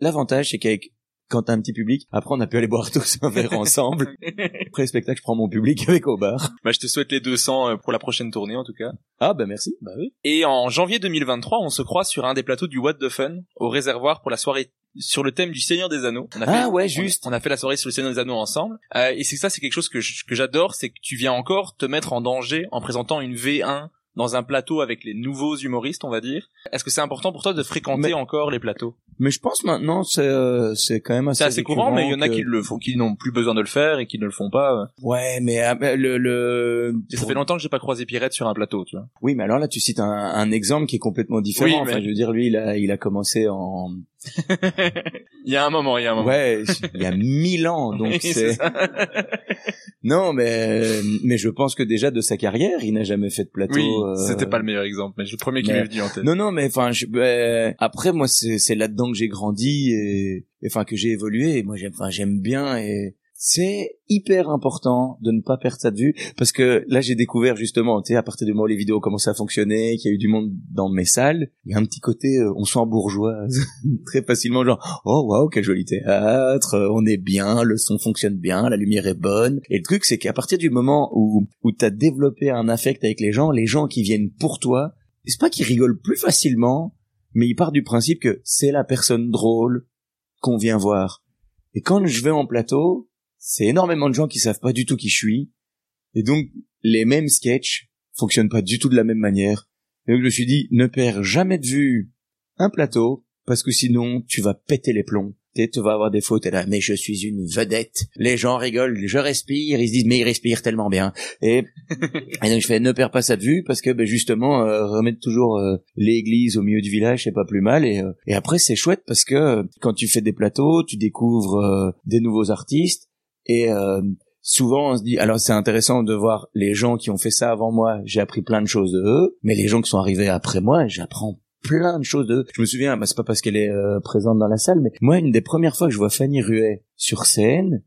L'avantage c'est qu'avec quand t'as un petit public, après on a pu aller boire tous un verre ensemble. Après le spectacle, je prends mon public avec au bar. Bah, je te souhaite les 200 euh, pour la prochaine tournée en tout cas. Ah bah merci. Bah oui. Et en janvier 2023, on se croise sur un des plateaux du What the Fun au réservoir pour la soirée sur le thème du Seigneur des Anneaux. On a Ah fait- ouais, on- juste. On a fait la soirée sur le Seigneur des Anneaux ensemble. Euh, et c'est ça, c'est quelque chose que j'adore, c'est que tu viens encore te mettre en danger en présentant une V1 dans un plateau avec les nouveaux humoristes, on va dire. Est-ce que c'est important pour toi de fréquenter Mais- encore les plateaux? Mais je pense maintenant c'est euh, c'est quand même assez C'est assez courant, mais il y en a qui le font, qui n'ont plus besoin de le faire et qui ne le font pas. Ouais, mais ah, mais le le ça fait longtemps que j'ai pas croisé Pierrette sur un plateau, tu vois. Oui, mais alors là, tu cites un, un exemple qui est complètement différent. Oui, Enfin, je veux dire, lui, il a, il a commencé en, Il y a un moment, il y a un moment. ouais, il y a mille ans, donc Oui, c'est. Non, mais, mais je pense que déjà de sa carrière, il n'a jamais fait de plateau. Oui, euh, c'était pas le meilleur exemple, mais c'est le premier qui m'est venu en tête. Non, non, mais enfin, je- ben, après, moi, c'est, là-dedans que j'ai grandi et, et, enfin, que j'ai évolué. Et moi, j'aime, enfin, j'aime bien et, c'est hyper important de ne pas perdre ça de vue parce que là j'ai découvert justement tu sais à partir du moment où les vidéos commençaient à fonctionner qu'il y a eu du monde dans mes salles il y a un petit côté euh, on sent bourgeoise très facilement genre oh waouh quel joli théâtre on est bien le son fonctionne bien la lumière est bonne. Et le truc c'est qu'à partir du moment où où t'as développé un affect avec les gens les gens qui viennent pour toi c'est pas qu'ils rigolent plus facilement mais ils partent du principe que c'est la personne drôle qu'on vient voir. Et quand je vais en plateau c'est énormément de gens qui savent pas du tout qui je suis. Et donc, les mêmes sketchs fonctionnent pas du tout de la même manière. Et donc, je me suis dit, ne perds jamais de vue un plateau, parce que sinon, tu vas péter les plombs. Tu vas avoir des fautes, et là, mais je suis une vedette. Les gens rigolent, je respire, ils se disent, mais ils respirent tellement bien. Et, et donc, je fais, ne perds pas ça de vue, parce que, ben, justement, euh, remettre toujours euh, l'église au milieu du village, c'est pas plus mal. Et, euh, et après, c'est chouette, parce que quand tu fais des plateaux, tu découvres des nouveaux artistes, et euh, souvent on se dit, alors c'est intéressant de voir les gens qui ont fait ça avant moi, j'ai appris plein de choses de eux, mais les gens qui sont arrivés après moi, j'apprends plein de choses de. Je me souviens, bah, c'est pas parce qu'elle est euh, présente dans la salle, mais moi une des premières fois que je vois Fanny Ruet sur scène,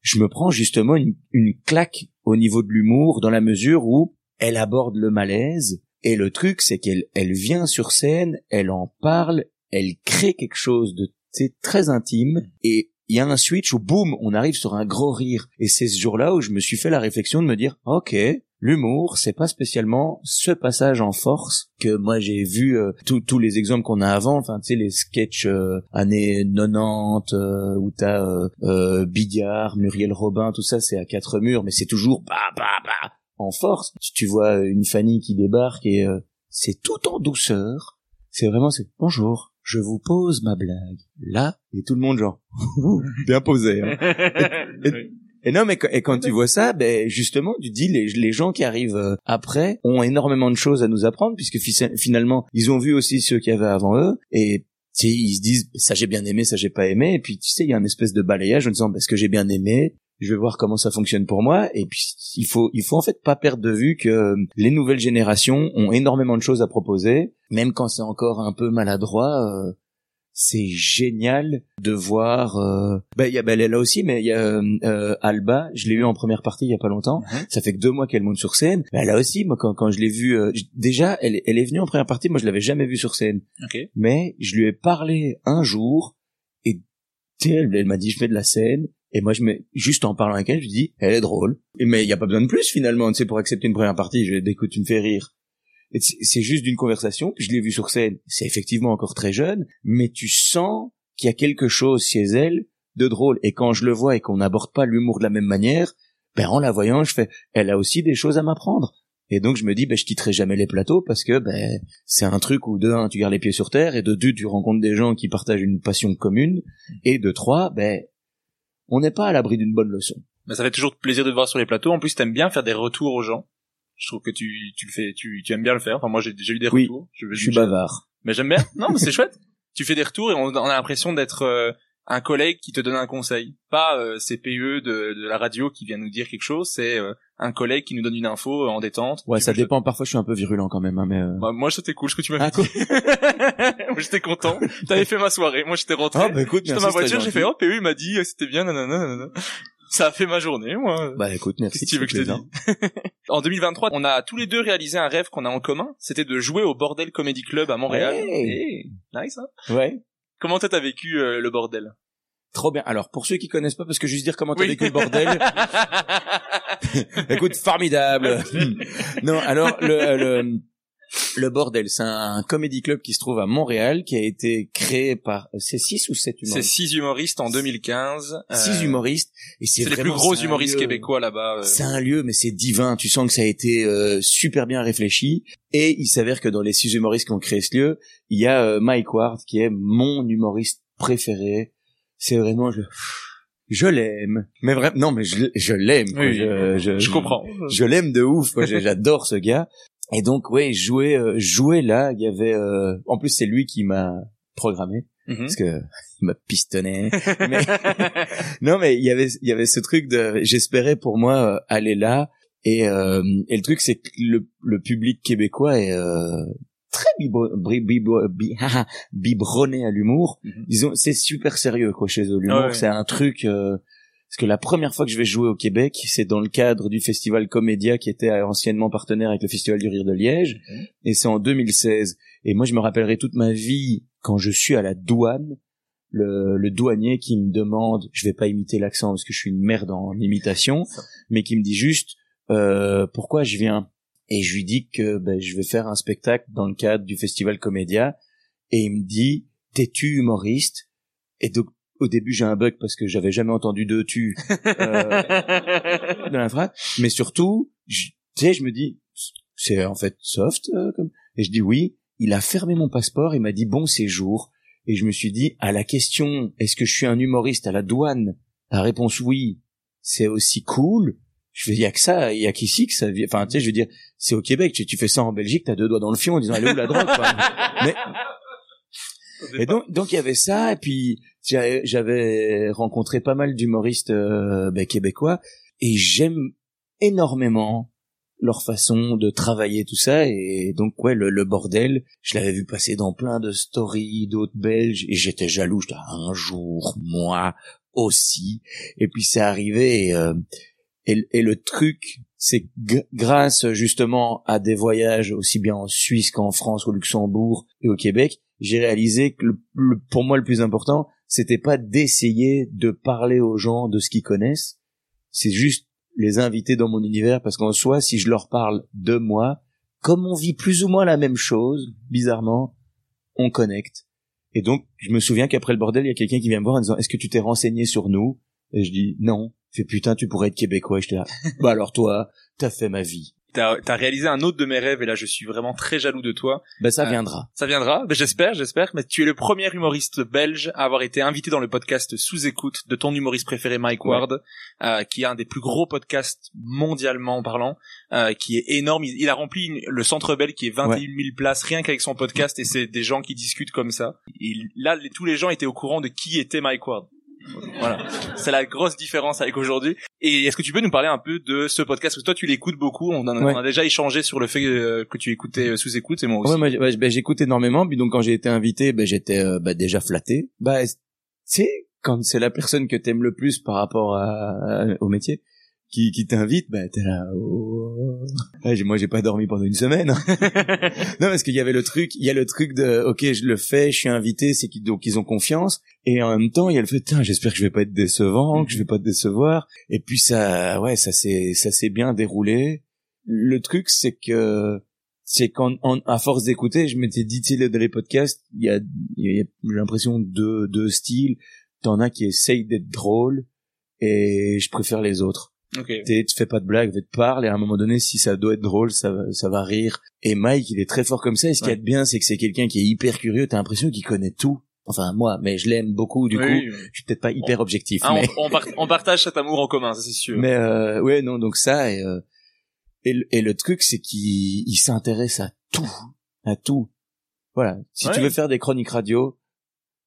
je me prends justement une, une claque au niveau de l'humour dans la mesure où elle aborde le malaise. Et le truc c'est qu'elle elle vient sur scène, elle en parle, elle crée quelque chose de très intime. Et il y a un switch où boum, on arrive sur un gros rire. Et c'est ce jour-là où je me suis fait la réflexion de me dire, ok, l'humour, c'est pas spécialement ce passage en force que moi j'ai vu euh, tous les exemples qu'on a avant, enfin tu sais les sketchs euh, années 90 euh, où t'as euh, Bigard, Muriel Robin, tout ça c'est à quatre murs, mais c'est toujours bah bah bah en force. Tu, tu vois une Fanny qui débarque et c'est tout en douceur. C'est vraiment c'est bonjour, je vous pose ma blague là et tout le monde genre bien posé hein. et, non mais et quand tu vois ça ben justement tu dis les, les gens qui arrivent euh, après ont énormément de choses à nous apprendre puisque finalement ils ont vu aussi ceux qui avaient avant eux et tu sais, ils se disent ça j'ai bien aimé ça j'ai pas aimé et puis tu sais il y a un espèce de balayage en disant parce que j'ai bien aimé je vais voir comment ça fonctionne pour moi. Et puis il faut il faut en fait pas perdre de vue que les nouvelles générations ont énormément de choses à proposer. Même quand c'est encore un peu maladroit euh, c'est génial de voir euh... ben il y a ben, elle là aussi mais il y a euh, Alba je l'ai eu en première partie il y a pas longtemps. Mhm. ça fait que deux mois qu'elle monte sur scène. Ben, elle a aussi moi quand, quand je l'ai vue euh, déjà elle, elle est venue en première partie moi je l'avais jamais vue sur scène. Mais je lui ai parlé un jour et elle, elle m'a dit je fais de la scène et moi, je me, juste en parlant avec elle, je dis, elle est drôle. mais il y a pas besoin de plus finalement, sais, pour accepter une première partie. Je écoute, tu me fais rire. C'est juste d'une conversation. Je l'ai vue sur scène. C'est effectivement encore très jeune, mais tu sens qu'il y a quelque chose chez elle de drôle. Et quand je le vois et qu'on n'aborde pas l'humour de la même manière, ben en la voyant, je fais, elle a aussi des choses à m'apprendre. Et donc je me dis, ben je quitterai jamais les plateaux parce que ben c'est un truc où de un tu gardes les pieds sur terre et de deux tu rencontres des gens qui partagent une passion commune et de trois ben on n'est pas à l'abri d'une bonne leçon. Mais ça fait toujours plaisir de te voir sur les plateaux. En plus, t'aimes bien faire des retours aux gens. Je trouve que tu, tu le fais, tu, tu aimes bien le faire. Enfin, moi, j'ai déjà eu des retours. Je, je suis bavard. Mais j'aime bien. Non, mais c'est chouette. Tu fais des retours et on, a l'impression d'être euh, un collègue qui te donne un conseil. Pas euh, CPE de, de, la radio qui vient nous dire quelque chose. C'est euh, un collègue qui nous donne une info euh, en détente. Ouais, ça dépend. Parfois, je suis un peu virulent quand même, hein, mais. Bah, moi, c'était cool ce que tu m'as ah, dit. moi, j'étais content. T'avais fait ma soirée. Moi, j'étais rentré. Ah, bah écoute, dans ma voiture, j'ai fait oh PU m'a dit c'était bien nanana nanana. Ça a fait ma journée, moi. Bah écoute, merci. Si tu veux que je te dise? en 2023, on a tous les deux réalisé un rêve qu'on a en commun. C'était de jouer au Bordel Comedy Club à Montréal. Hey. nice, hein Ouais. Comment toi t'as vécu euh, le bordel? Trop bien. Alors pour ceux qui connaissent pas, parce que juste dire comment t'as vécu le bordel. Écoute, formidable. non, alors le, le le Bordel, c'est un comédie club qui se trouve à Montréal, qui a été créé par, c'est six ou sept humoristes? C'est six humoristes en 2015. Six euh, humoristes. Et c'est les plus gros humoristes québécois là-bas. Euh. C'est un lieu, mais c'est divin. Tu sens que ça a été euh, super bien réfléchi. Et il s'avère que dans les six humoristes qui ont créé ce lieu, il y a Mike Ward, qui est mon humoriste préféré. C'est vraiment, je, je l'aime. Mais vraiment, non, mais je, je l'aime. je, je, je, comprends. Je l'aime de ouf. J'adore ce gars. Et donc ouais, jouer euh, jouer là, il y avait euh, en plus c'est lui qui m'a programmé mhm. parce que il m'a pistonné. mais... non mais il y avait il y avait ce truc de j'espérais pour moi euh, aller là et et le truc c'est que le le public québécois est très biberonné à l'humour. Mhm. Disons c'est super sérieux quoi chez eux. L'humour c'est un truc parce que la première fois que je vais jouer au Québec, c'est dans le cadre du festival Comédia qui était anciennement partenaire avec le Festival du Rire de Liège, et c'est en 2016. Et moi, je me rappellerai toute ma vie quand je suis à la douane, le, le douanier qui me demande, je vais pas imiter l'accent parce que je suis une merde en imitation, mais qui me dit juste euh, pourquoi je viens? Et je lui dis que ben, je vais faire un spectacle dans le cadre du festival Comédia, et il me dit t'es-tu humoriste? Et donc au début j'ai un bug parce que j'avais jamais entendu de tu euh, dans la phrase, mais surtout, je- tu sais, je me dis c'est en fait soft euh, comme et je dis oui. Il a fermé mon passeport, il m'a dit bon séjour, et je me suis dit à la question est-ce que je suis un humoriste à la douane? La réponse oui, c'est aussi cool. Je y a que ça, il y a qu'ici que ça vient. Enfin tu sais, je veux dire c'est au Québec. Tu, tu fais ça en Belgique, t'as deux doigts dans le fion en disant elle est où la drogue. Mais et donc, donc il y avait ça, et puis j'avais rencontré pas mal d'humoristes euh, ben, québécois, et j'aime énormément leur façon de travailler tout ça, et donc ouais, le, le bordel, je l'avais vu passer dans plein de stories d'autres Belges, et j'étais jaloux, j'étais un jour, moi aussi, et puis c'est arrivé, et, euh, et, et le truc, c'est grâce justement à des voyages aussi bien en Suisse qu'en France, au Luxembourg et au Québec, j'ai réalisé que le- le- pour moi le plus important, c'était pas d'essayer de parler aux gens de ce qu'ils connaissent, c'est juste les inviter dans mon univers parce qu'en soi, si je leur parle de moi, comme on vit plus ou moins la même chose, bizarrement, on connecte. Et donc, je me souviens qu'après le bordel, il y a quelqu'un qui vient me voir en disant, est-ce que tu t'es renseigné sur nous? Et je dis, non. Fait, putain, tu pourrais être québécois. Et j'étais là, bah alors toi, t'as fait ma vie. T'as as réalisé un autre de mes rêves et là je suis vraiment très jaloux de toi. Ben ça Euh, viendra. Ça viendra, Ben, j'espère, j'espère. Mais tu es le premier humoriste belge à avoir été invité dans le podcast sous écoute de ton humoriste préféré Mike Ouais. Ward, euh, qui est un des plus gros podcasts mondialement parlant, euh, qui est énorme. Il, il a rempli une- le Centre Bell qui est 21 000 places rien qu'avec son podcast et c'est des gens qui discutent comme ça. Et là, les- tous les gens étaient au courant de qui était Mike Ward. Voilà, c'est la grosse différence avec aujourd'hui. Et est-ce que tu peux nous parler un peu de ce podcast? Parce que toi, tu l'écoutes beaucoup. On, en a- Ouais. on a déjà échangé sur le fait euh, que tu écoutais euh, sous écoute et moi aussi. Ouais, moi, ouais, ben, j'écoute énormément. Puis donc, quand j'ai été invité, ben, j'étais euh, ben, déjà flatté. Bah, tu sais, quand c'est la personne que t'aimes le plus par rapport à, à- au métier qui, qui t'invite, bah, t'es là. oh. Ouais, j'ai- moi, j'ai pas dormi pendant une semaine. non, parce qu'il y avait le truc, il y a le truc de, ok, je le fais, je suis invité, c'est qu'ils donc ils ont confiance. Et en même temps, il y a le fait, tiens, j'espère que je vais pas être décevant, que je vais pas te décevoir. Et puis ça, ouais, ça s'est, ça s'est bien déroulé. Le truc, c'est que c'est qu'en en- à force d'écouter, je m'étais dit, tu sais, dans les podcasts, il y a, il y a j'ai l'impression deux deux styles. T'en as qui essayent d'être drôles et je préfère les autres. Ok. T'es- tu fais pas de blague, tu parles et à un moment donné, si ça doit être drôle, ça va, ça va rire. Et Mike, il est très fort comme ça. Et ce qu'il y a de bien, c'est que c'est quelqu'un qui est hyper curieux. T'as l'impression qu'il connaît tout. Enfin moi, mais je l'aime beaucoup. Du Oui, coup, oui. je suis peut-être pas hyper objectif. Ah, mais... on, on par- on partage cet amour en commun, ça c'est sûr. Mais euh, ouais, non, donc ça et euh, et, le- et le truc c'est qu'il il s'intéresse à tout, à tout. Voilà. Si Ouais. tu veux faire des chroniques radio,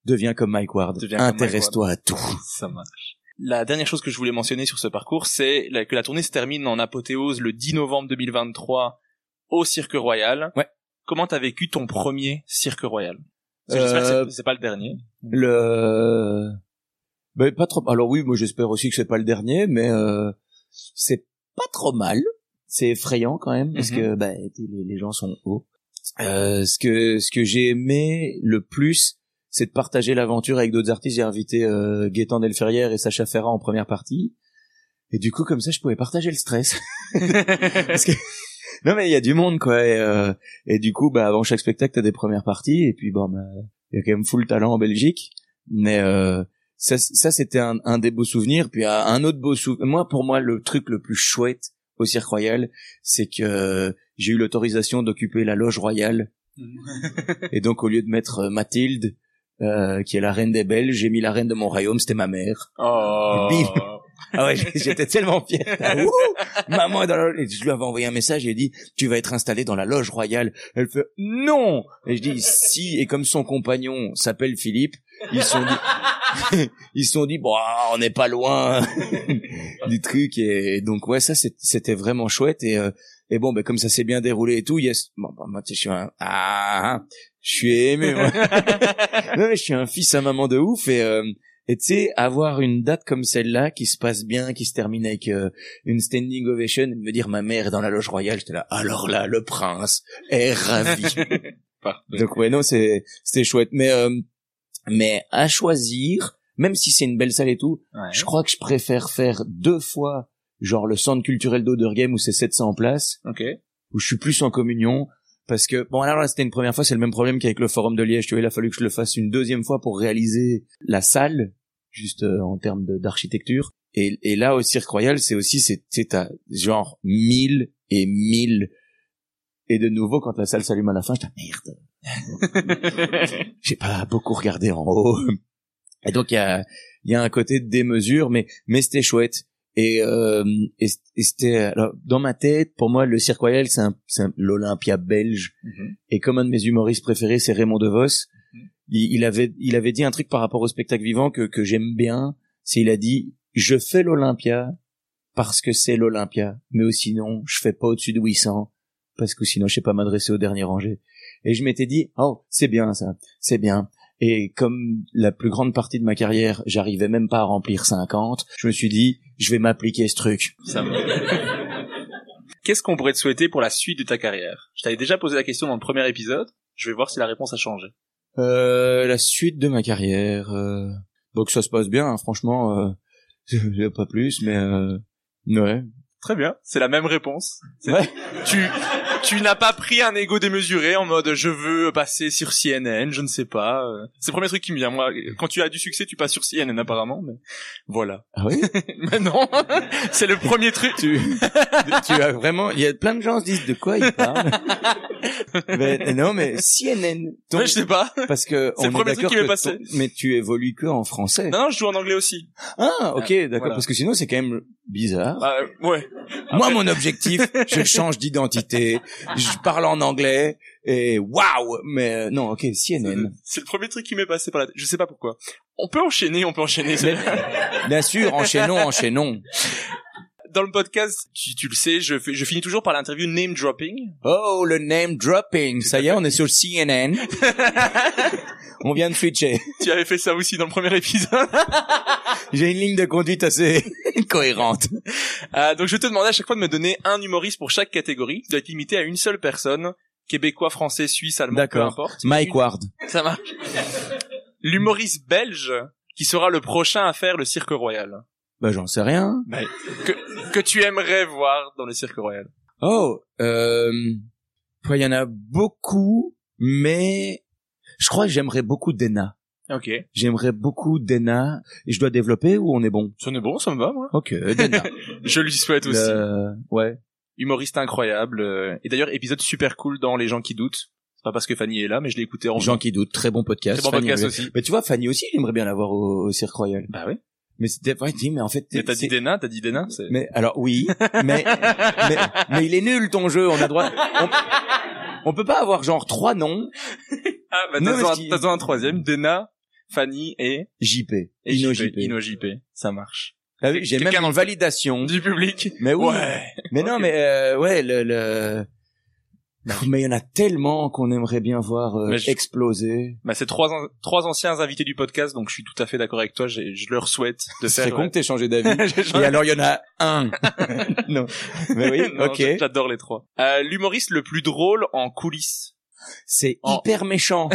deviens comme Mike Ward. Intéresse-toi à tout. Ça marche. La dernière chose que je voulais mentionner sur ce parcours, c'est que la tournée se termine en apothéose le 10 novembre 2023 au Cirque Royal. Ouais. Comment t'as vécu ton premier Cirque Royal? J'espère que Euh, c'est- c'est pas le dernier. Le ben, pas trop. Alors oui, moi j'espère aussi que c'est pas le dernier, mais euh, c'est pas trop mal. C'est effrayant quand même parce Mhm. que ben, les, les gens sont hauts. Euh, ce que ce que j'ai aimé le plus, c'est de partager l'aventure avec d'autres artistes. J'ai invité euh, Gaëtan Delferrière et Sacha Ferrand en première partie. Et du coup, comme ça, je pouvais partager le stress. Parce que non mais il y a du monde quoi. Et, euh, et du coup, bah avant chaque spectacle, t'as des premières parties. Et puis bon, bah, il y a quand même full talent en Belgique. Mais euh, ça, ça c'était un, un des beaux souvenirs. Puis euh, un autre beau souvenir. Moi, pour moi, le truc le plus chouette au Cirque Royal, c'est que j'ai eu l'autorisation d'occuper la loge royale. et donc, au lieu de mettre euh, Mathilde, euh, qui est la reine des Belges, j'ai mis la reine de mon royaume, c'était ma mère. Oh. Et bim. Ah ouais, j'étais tellement fier. Ah, Maman est dans la loge. Et je lui avais envoyé un message et dit, tu vas être installé dans la loge royale. Elle fait, non! Et je dis, si. Et comme son compagnon s'appelle Philippe, ils se sont dit, ils se sont dit, bon, on n'est pas loin du truc. Et donc, ouais, ça, c'était vraiment chouette. Et, euh, et bon, ben, comme ça s'est bien déroulé et tout, yes. Bon, bah, moi, tu sais, je suis un, ah, je suis ému, moi. non, mais je suis un fils à maman de ouf et, euh, Et tu sais, avoir une date comme celle-là qui se passe bien, qui se termine avec euh, une standing ovation, et me dire ma mère est dans la loge royale, j'étais là. Alors là, le prince est ravi. Donc ouais, non, c'est c'était chouette. Mais euh, mais à choisir, même si c'est une belle salle et tout, Ouais. je crois que je préfère faire deux fois genre le centre culturel d'Odergame où c'est 700 places, Ok. où je suis plus en communion. Parce que, bon, alors là, c'était une première fois, c'est le même problème qu'avec le forum de Liège, tu vois, il a fallu que je le fasse une deuxième fois pour réaliser la salle, juste euh, en termes d'architecture. Et, et là, au Cirque Royal, c'est aussi, c'est, c'est t'as genre mille et mille. Et de nouveau, quand la salle s'allume à la fin, je dis, merde. J'ai pas beaucoup regardé en haut. Et donc, il y a, il y a un côté de démesure, mais, mais c'était chouette. Et, euh, et, et c'était, alors, dans ma tête, pour moi, le Cirque Royal, c'est un, un- l'Olympia belge. Mhm. Et comme un de mes humoristes préférés, c'est Raymond DeVos, il, il avait, il avait dit un truc par rapport au spectacle vivant que, que j'aime bien. C'est, il a dit, je fais l'Olympia parce que c'est l'Olympia. Mais ou sinon, je fais pas au-dessus de 800 parce que sinon, je sais pas m'adresser au dernier rangé. Et je m'étais dit, oh, c'est bien ça, c'est bien. Et comme la plus grande partie de ma carrière, j'arrivais même pas à remplir 50, je me suis dit, je vais m'appliquer ce truc. Ça va. Qu'est-ce qu'on pourrait te souhaiter pour la suite de ta carrière? Je t'avais déjà posé la question dans le premier épisode. Je vais voir si la réponse a changé. Euh, la suite de ma carrière, euh, bon, que ça se passe bien, hein, franchement, euh, pas plus, mais euh, ouais. Très bien, c'est la même réponse. Ouais. Tu, tu n'as pas pris un ego démesuré en mode je veux passer sur CNN, je ne sais pas. euh. C'est le premier truc qui me vient. Moi, quand tu as du succès, tu passes sur CNN apparemment, mais voilà. Ah oui mais non, c'est le premier truc. tu, tu as vraiment, il y a plein de gens qui se disent de quoi il parle. mais non, mais CNN, ton- Ouais, je sais pas. parce que C'est le premier truc qui m'est passé. ton- mais tu évolues que en français. Non, non, je joue en anglais aussi. Ah, ok, d'accord, voilà. parce que sinon c'est quand même bizarre. Bah, ouais. Moi, mon objectif, je change d'identité, je parle en anglais, et waouh Mais euh, non, ok, CNN. C'est le premier truc qui m'est passé par la tête. Je sais pas pourquoi. On peut enchaîner, on peut enchaîner. Bien sûr, enchaînons, enchaînons. Dans le podcast, tu, tu le sais, je, je finis toujours par l'interview name dropping. Oh, le name dropping. Ça y est, on est sur CNN. on vient de switcher. Tu avais fait ça aussi dans le premier épisode. J'ai une ligne de conduite assez cohérente. Euh, donc je te demandais à chaque fois de me donner un humoriste pour chaque catégorie. Tu dois être limité à une seule personne. Québécois, français, suisse, allemand, peu D'accord. importe. Mike Ward. Ça marche. L'humoriste belge qui sera le prochain à faire le Cirque Royal. Bah, j'en sais rien. Bah, que, que tu aimerais voir dans le Cirque Royal. Oh, euh, il y en a beaucoup, mais je crois que j'aimerais beaucoup Dena. Ok. J'aimerais beaucoup Dena. Et je dois développer ou on est bon? Ça n'est bon, ça me va, moi. Ok, Dena. Je lui souhaite aussi. Le- Ouais. Humoriste incroyable. euh, Et d'ailleurs, épisode super cool dans Les gens qui doutent. C'est pas parce que Fanny est là, mais je l'ai écouté en Gens qui doutent, très bon podcast. Très bon Fanny podcast aussi. Mais tu vois, Fanny aussi, j'aimerais bien l'avoir au, au Cirque Royal. Bah oui. Mais c'était, ouais, dis, mais en fait, Mais t'as dit Dena, t'as dit Dena, c'est... Mais alors oui, mais, mais mais il est nul ton jeu. On a droit. On, on peut pas avoir genre trois noms. Ah, bah, t'as besoin un troisième. Dena, Fanny et... JP. et Ino JP. JP. Ino JP. Ça marche. Ah oui, J'ai même une validation. Du public. Mais oui. Ouais. Mais non, mais euh, ouais, le. le... Pff, Mais il y en a tellement qu'on aimerait bien voir euh, Mais je- exploser. Bah, c'est trois, an- trois anciens invités du podcast, donc je suis tout à fait d'accord avec toi. Je leur souhaite de C'est faire... con que t'aies changé d'avis. Et alors il y en a un. non. Mais oui, Non, ok. J'adore les trois. Euh, L'humoriste le plus drôle en coulisses. C'est En- hyper méchant.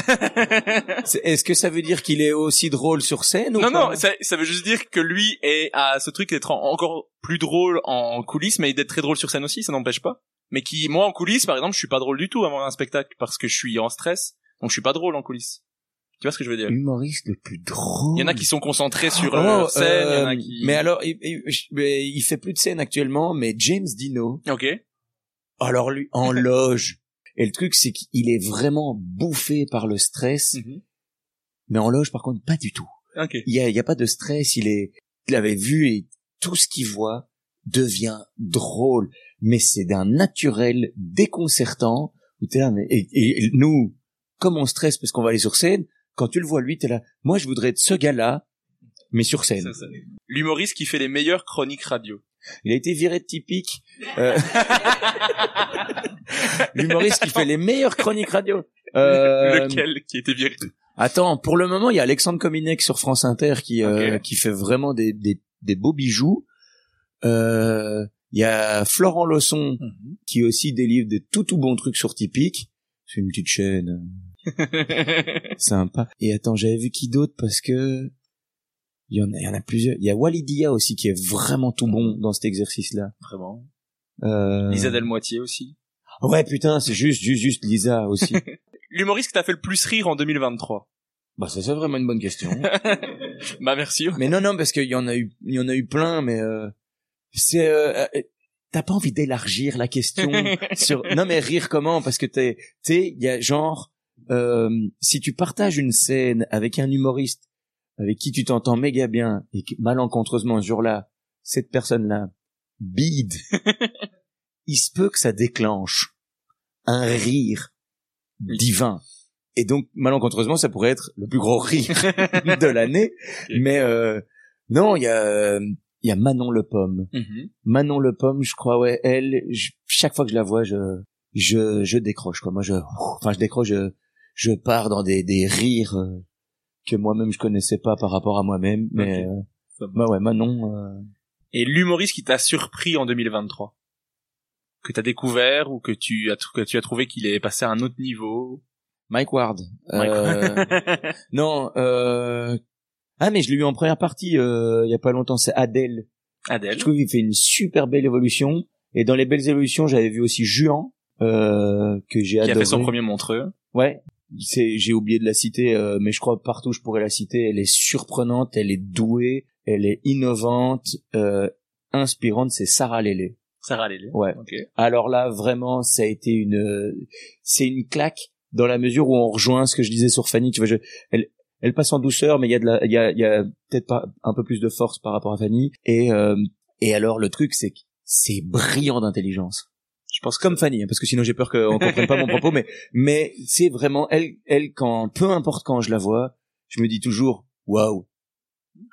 C'est- Est-ce que ça veut dire qu'il est aussi drôle sur scène ou Non, pas? non, ça, ça veut juste dire que lui est à ce truc d'être en- encore plus drôle en coulisses, mais d'être très drôle sur scène aussi, ça n'empêche pas. Mais qui, moi, en coulisses, par exemple, je suis pas drôle du tout avant un spectacle parce que je suis en stress, donc je suis pas drôle en coulisses. Tu vois ce que je veux dire? Humoriste le plus drôle. Il y en a qui sont concentrés sur Oh, leur scène, il y en a euh, qui... Mais alors, il, fait plus de scène actuellement, mais James Dino, Ok. alors lui, en loge. Et le truc, c'est qu'il est vraiment bouffé par le stress, Mhm. mais en loge, par contre, pas du tout. Ok. Il y a, il y a pas de stress, il est, il avait vu et tout ce qu'il voit devient drôle, mais c'est d'un naturel déconcertant. Et, et nous, comme on stresse parce qu'on va aller sur scène, quand tu le vois lui, t'es là, moi je voudrais être ce gars-là, mais sur scène. L'humoriste qui fait les meilleures chroniques radio. Il a été viré de typique. Euh... L'humoriste qui fait les meilleures chroniques radio. Euh... Lequel qui était viré Attends, pour le moment, il y a Alexandre Kominek sur France Inter qui euh, qui fait vraiment des des, des beaux bijoux. Euh, Il y a Florent Lawson Mhm. qui aussi délivre des tout tout bons trucs sur Typique. C'est une petite chaîne euh, sympa. Et attends, j'avais vu qui d'autre parce que il y en a, il y en a plusieurs. Il y a Walidia aussi qui est vraiment tout bon dans cet exercice-là. Vraiment. Euh... Lisa Delmoitier aussi. Ouais, putain, c'est juste, juste, juste Lisa aussi. L'humoriste qui t'a fait le plus rire en 2023. bah, ça c'est vraiment une bonne question. bah merci. mais non, non, parce qu'il y en a eu, il y en a eu plein, mais euh, c'est, euh, euh, t'as pas envie d'élargir la question sur. Non, mais rire comment? Parce que t'es, sais, il y a genre, euh, si tu partages une scène avec un humoriste avec qui tu t'entends méga bien et que malencontreusement ce jour-là, cette personne-là bide, il se peut que ça déclenche un rire divin. Et donc, malencontreusement, ça pourrait être le plus gros rire de l'année. Mais euh, non, il y a, euh, il y a Manon Le Pomme. Mhm. Manon Le Pomme, je crois, ouais, elle, je- chaque fois que je la vois, je, je, je décroche, quoi. Moi, je, enfin, je décroche, je, je pars dans des, des rires euh, que moi-même je connaissais pas par rapport à moi-même. Mais, euh, bah ouais, Manon. euh, Et l'humoriste qui t'a surpris en 2023 Que t'as découvert ou que tu as, que tu as trouvé qu'il est passé à un autre niveau? Mike Ward. Mike- Euh, non, euh... ah mais je l'ai eu en première partie euh, il y a pas longtemps. C'est Adèle. Adèle. Je trouve qu'il fait une super belle évolution. Et dans les belles évolutions, j'avais vu aussi Juan euh, que j'ai Qui adoré. a fait son premier montreux. Ouais. C'est, j'ai oublié de la citer, euh, mais je crois partout je pourrais la citer. Elle est surprenante, elle est douée, elle est innovante, euh, inspirante. C'est Sarah Lélé. Sarah Lélé. Ouais. Ok. Alors là, vraiment, ça a été une, euh, c'est une claque dans la mesure où on rejoint ce que je disais sur Fanny. Tu vois, je, elle, elle passe en douceur, mais il y a de la, il y a, il y a peut-être pas un peu plus de force par rapport à Fanny. Et euh, et alors le truc, c'est que c'est brillant d'intelligence. Je pense comme Fanny, hein, parce que sinon j'ai peur qu'on comprenne pas mon propos, mais mais c'est vraiment elle, elle quand peu importe quand je la vois, je me dis toujours waouh.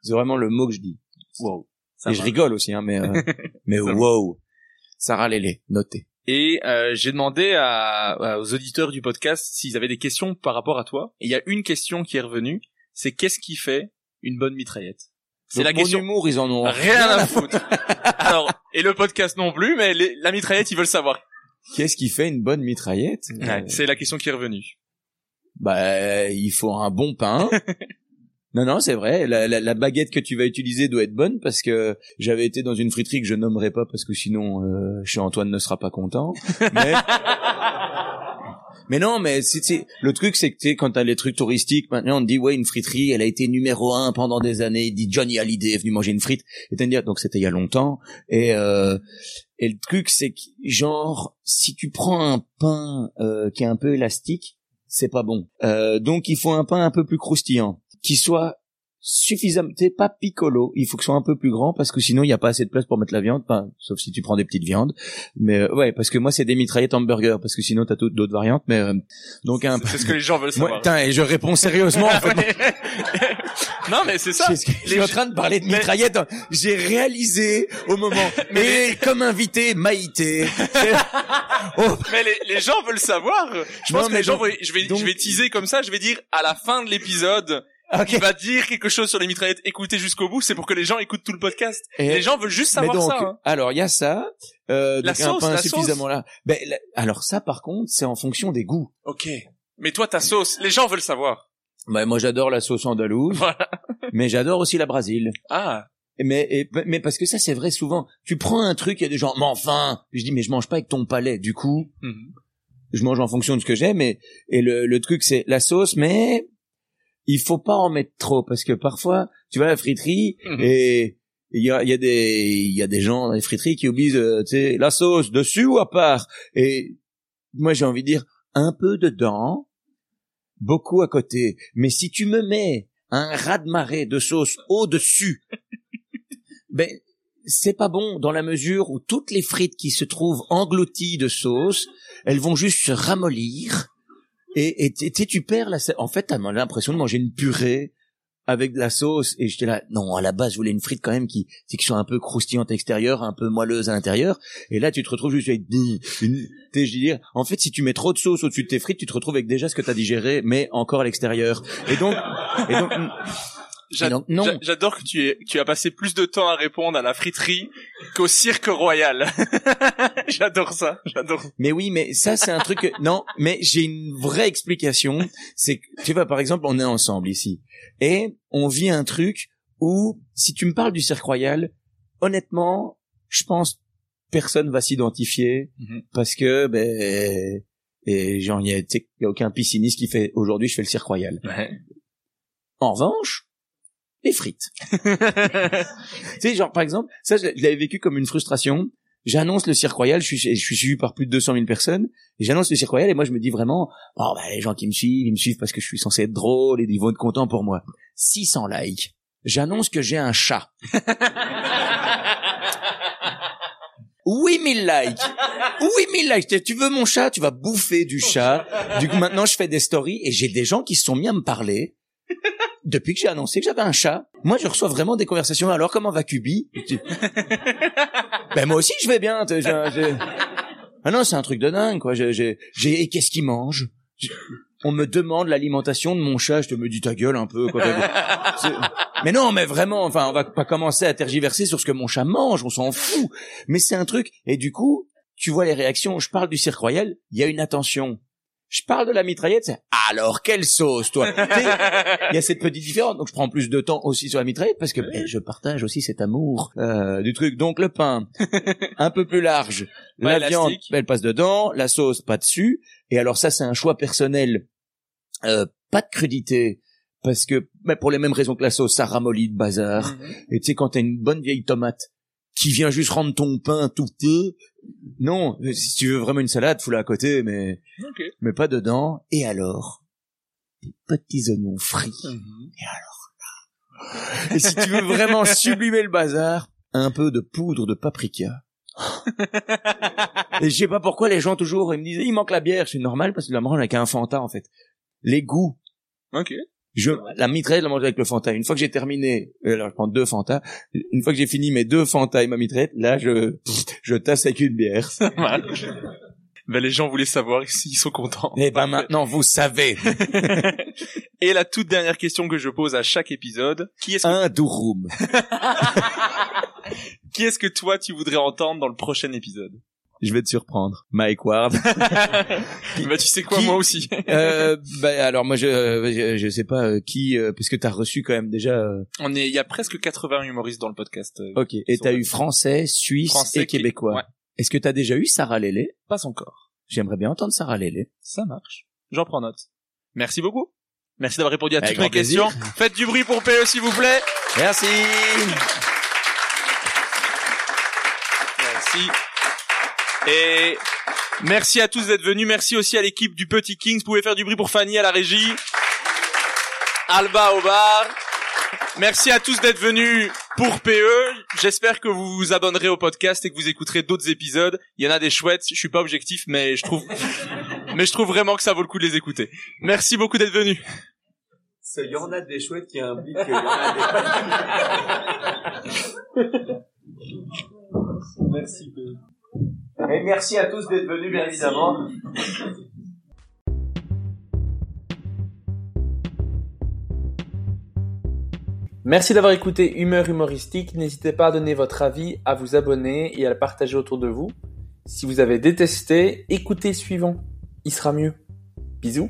C'est vraiment le mot que je dis. Wow. Ça Et va. je rigole aussi, hein, mais euh, mais wow. Sarah Lélé, notez. Et euh, j'ai demandé à, à- aux auditeurs du podcast s'ils avaient des questions par rapport à toi. Et il y a une question qui est revenue, c'est qu'est-ce qui fait une bonne mitraillette? C'est la question. humour, ils en ont Rien à foutre. Alors, et le podcast non plus, mais les- la mitraillette, ils veulent savoir. Qu'est-ce qui fait une bonne mitraillette? Ouais, Euh, c'est la question qui est revenue. Bah, il faut un bon pain. non, non, c'est vrai. La, la, la baguette que tu vas utiliser doit être bonne parce que j'avais été dans une friterie que je nommerai pas parce que sinon, euh, chez Antoine ne sera pas content. Mais, mais non, mais c'est, le truc, c'est que quand t'as les trucs touristiques, maintenant on te dit ouais, une friterie, elle a été numéro un pendant des années. Il dit Johnny Hallyday est venu manger une frite. Et t'as dire donc c'était il y a longtemps. Et euh, et le truc, c'est que genre si tu prends un pain euh, qui est un peu élastique, c'est pas bon. Euh, donc il faut un pain un peu plus croustillant, qui soit suffisamment, t'es pas piccolo, il faut que ce soit un peu plus grand parce que sinon il n'y a pas assez de place pour mettre la viande, enfin, sauf si tu prends des petites viandes. Mais euh, ouais, parce que moi c'est des mitraillettes hamburger parce que sinon t'as tout- d'autres variantes. Mais euh, donc un. C'est ce que les gens veulent savoir. putain, et je réponds sérieusement. en fait. non, mais c'est ça. Ce que je suis en train de parler de mitraillettes. J'ai réalisé au moment. Mais comme invité, Maïté. Oh, Mais les, les gens veulent savoir. Je Non, pense que les gens, donc- vont- je vais, donc- je vais teaser comme ça. Je vais dire à la fin de l'épisode, ok. il va dire quelque chose sur les mitraillettes. Écoutez jusqu'au bout. C'est pour que les gens écoutent tout le podcast. Et- Les gens veulent juste Mais savoir donc, ça. hein. alors il y a ça, euh, La donc un sauce, pain la sauce. suffisamment là. Ben, la- alors ça, par contre, c'est en fonction des goûts. Ok. Mais toi, ta sauce, les gens veulent savoir. Ben, moi, j'adore la sauce andalouse, Voilà. mais j'adore aussi la Brasile. Ah. Mais, et- mais parce que ça, c'est vrai souvent. Tu prends un truc, il y a des gens, mais enfin, je dis, mais je mange pas avec ton palais. Du coup, Mhm. je mange en fonction de ce que j'aime. Et, et le, le truc, c'est la sauce, mais il faut pas en mettre trop parce que parfois, tu vas à la friterie Mhm. et il y a, il y a des, il y a des gens dans les friteries qui oublient, euh, tu sais, la sauce dessus ou à part. Et moi, j'ai envie de dire un peu dedans, beaucoup à côté. Mais si tu me mets un raz-de-marée de sauce au-dessus, ben, c'est pas bon dans la mesure où toutes les frites qui se trouvent englouties de sauce, elles vont juste se ramollir et et tu sais, tu perds la en fait t'as l'impression de manger une purée avec de la sauce. Et j'étais là non à la base je voulais une frite quand même qui c'est qui soit un peu croustillante extérieure un peu moelleuse à l'intérieur. Et là tu te retrouves juste avec une, une je veux dire en fait si tu mets trop de sauce au-dessus de tes frites tu te retrouves avec déjà ce que t'as digéré mais encore à l'extérieur. Et donc et donc J'adore que tu, aies, tu as passé plus de temps à répondre à la friterie qu'au cirque royal. j'adore ça, j'adore. Mais oui, mais ça c'est un truc. que- Non, mais j'ai une vraie explication. C'est que tu vois, par exemple, on est ensemble ici et on vit un truc où si tu me parles du cirque royal, honnêtement, je pense personne va s'identifier Mhm. parce que ben et genre il y a, tu sais, il y a aucun pisciniste qui fait aujourd'hui je fais le cirque royal. En revanche, les frites. tu sais, genre par exemple, ça je l'avais vécu comme une frustration. J'annonce le cirque royal, je suis, je suis suivi par plus de 200 000 personnes, et j'annonce le cirque royal, et moi je me dis vraiment, oh bah les gens qui me suivent, ils me suivent parce que je suis censé être drôle, et ils vont être contents pour moi. 600 likes. J'annonce que j'ai un chat. 8000 likes 8000 likes Tu veux mon chat Tu vas bouffer du chat. Du coup, maintenant, je fais des stories et j'ai des gens qui se sont mis à me parler depuis que j'ai annoncé que j'avais un chat. Moi, je reçois vraiment des conversations. Alors, comment va Kubi Tu- Ben, moi aussi, je vais bien. Ah non, c'est un truc de dingue, quoi. J'ai, et qu'est-ce qu'il mange? On me demande l'alimentation de mon chat. Je te me dis ta gueule un peu. Quoi. Mais non, mais vraiment, enfin, on va pas commencer à tergiverser sur ce que mon chat mange. On s'en fout. Mais c'est un truc. Et du coup, tu vois les réactions. Je parle du cirque royal. Il y a une attention. Je parle de la mitraillette, c'est alors quelle sauce toi? Il y a cette petite différence, donc je prends plus de temps aussi sur la mitraillette parce que eh, je partage aussi cet amour euh, du truc. Donc le pain, un peu plus large, Ouais, la viande, élastique. elle passe dedans, la sauce pas dessus. Et alors ça c'est un choix personnel, euh, pas de crudité parce que bah, pour les mêmes raisons que la sauce, ça ramollit de bazar. Et tu sais quand t'as une bonne vieille tomate qui vient juste rendre ton pain tout thé, non, si tu veux vraiment une salade, fous-la à côté, mais mais pas dedans. Et alors, des petits oignons frits. Mhm. Et alors là. Et si tu veux vraiment sublimer le bazar, un peu de poudre de paprika. Et je sais pas pourquoi les gens toujours ils me disent il manque la bière, c'est normal parce que la mange avec un Fanta en fait. Les goûts. Ok. Je, la mitraille, je la mange avec le Fanta. Une fois que j'ai terminé, euh, alors je prends deux Fanta. Une fois que j'ai fini mes deux Fanta et ma mitraille, là je, je tasse avec une bière. Ben, les gens voulaient savoir s'ils sont contents. Et ben maintenant vous savez. Et la toute dernière question que je pose à chaque épisode, qui est-ce que, Un durum. qui est-ce que toi tu voudrais entendre dans le prochain épisode? Je vais te surprendre. Mike Ward. Bah tu sais quoi, Qui- moi aussi. euh, bah, alors moi je, je je sais pas euh, qui euh, parce que t'as reçu quand même déjà euh, On est, il y a presque 80 humoristes dans le podcast. euh, ok et t'as eu français suisse Français et qui- québécois ouais. est-ce que t'as déjà eu Sarah Lélé? Pas encore. j'aimerais bien entendre Sarah Lélé Ça marche. J'en prends note. Merci beaucoup. Merci d'avoir répondu à Avec toutes mes plaisir. questions. Faites du bruit pour PE s'il vous plaît. merci Merci. Et merci à tous d'être venus. Merci aussi à l'équipe du Petit Kings. Vous pouvez faire du bruit pour Fanny à la régie. Alba au bar. Merci à tous d'être venus pour PE. J'espère que vous vous abonnerez au podcast et que vous écouterez d'autres épisodes. Il y en a des chouettes. Je suis pas objectif, mais je trouve, mais je trouve vraiment que ça vaut le coup de les écouter. Merci beaucoup d'être venus. il y en a des chouettes qui impliquent qu'il y en a Merci. Et merci à tous d'être venus bien évidemment Merci d'avoir écouté Humeur humoristique. N'hésitez pas à donner votre avis, à vous abonner et à le partager autour de vous. Si vous avez détesté, écoutez suivant. Il sera mieux. Bisous.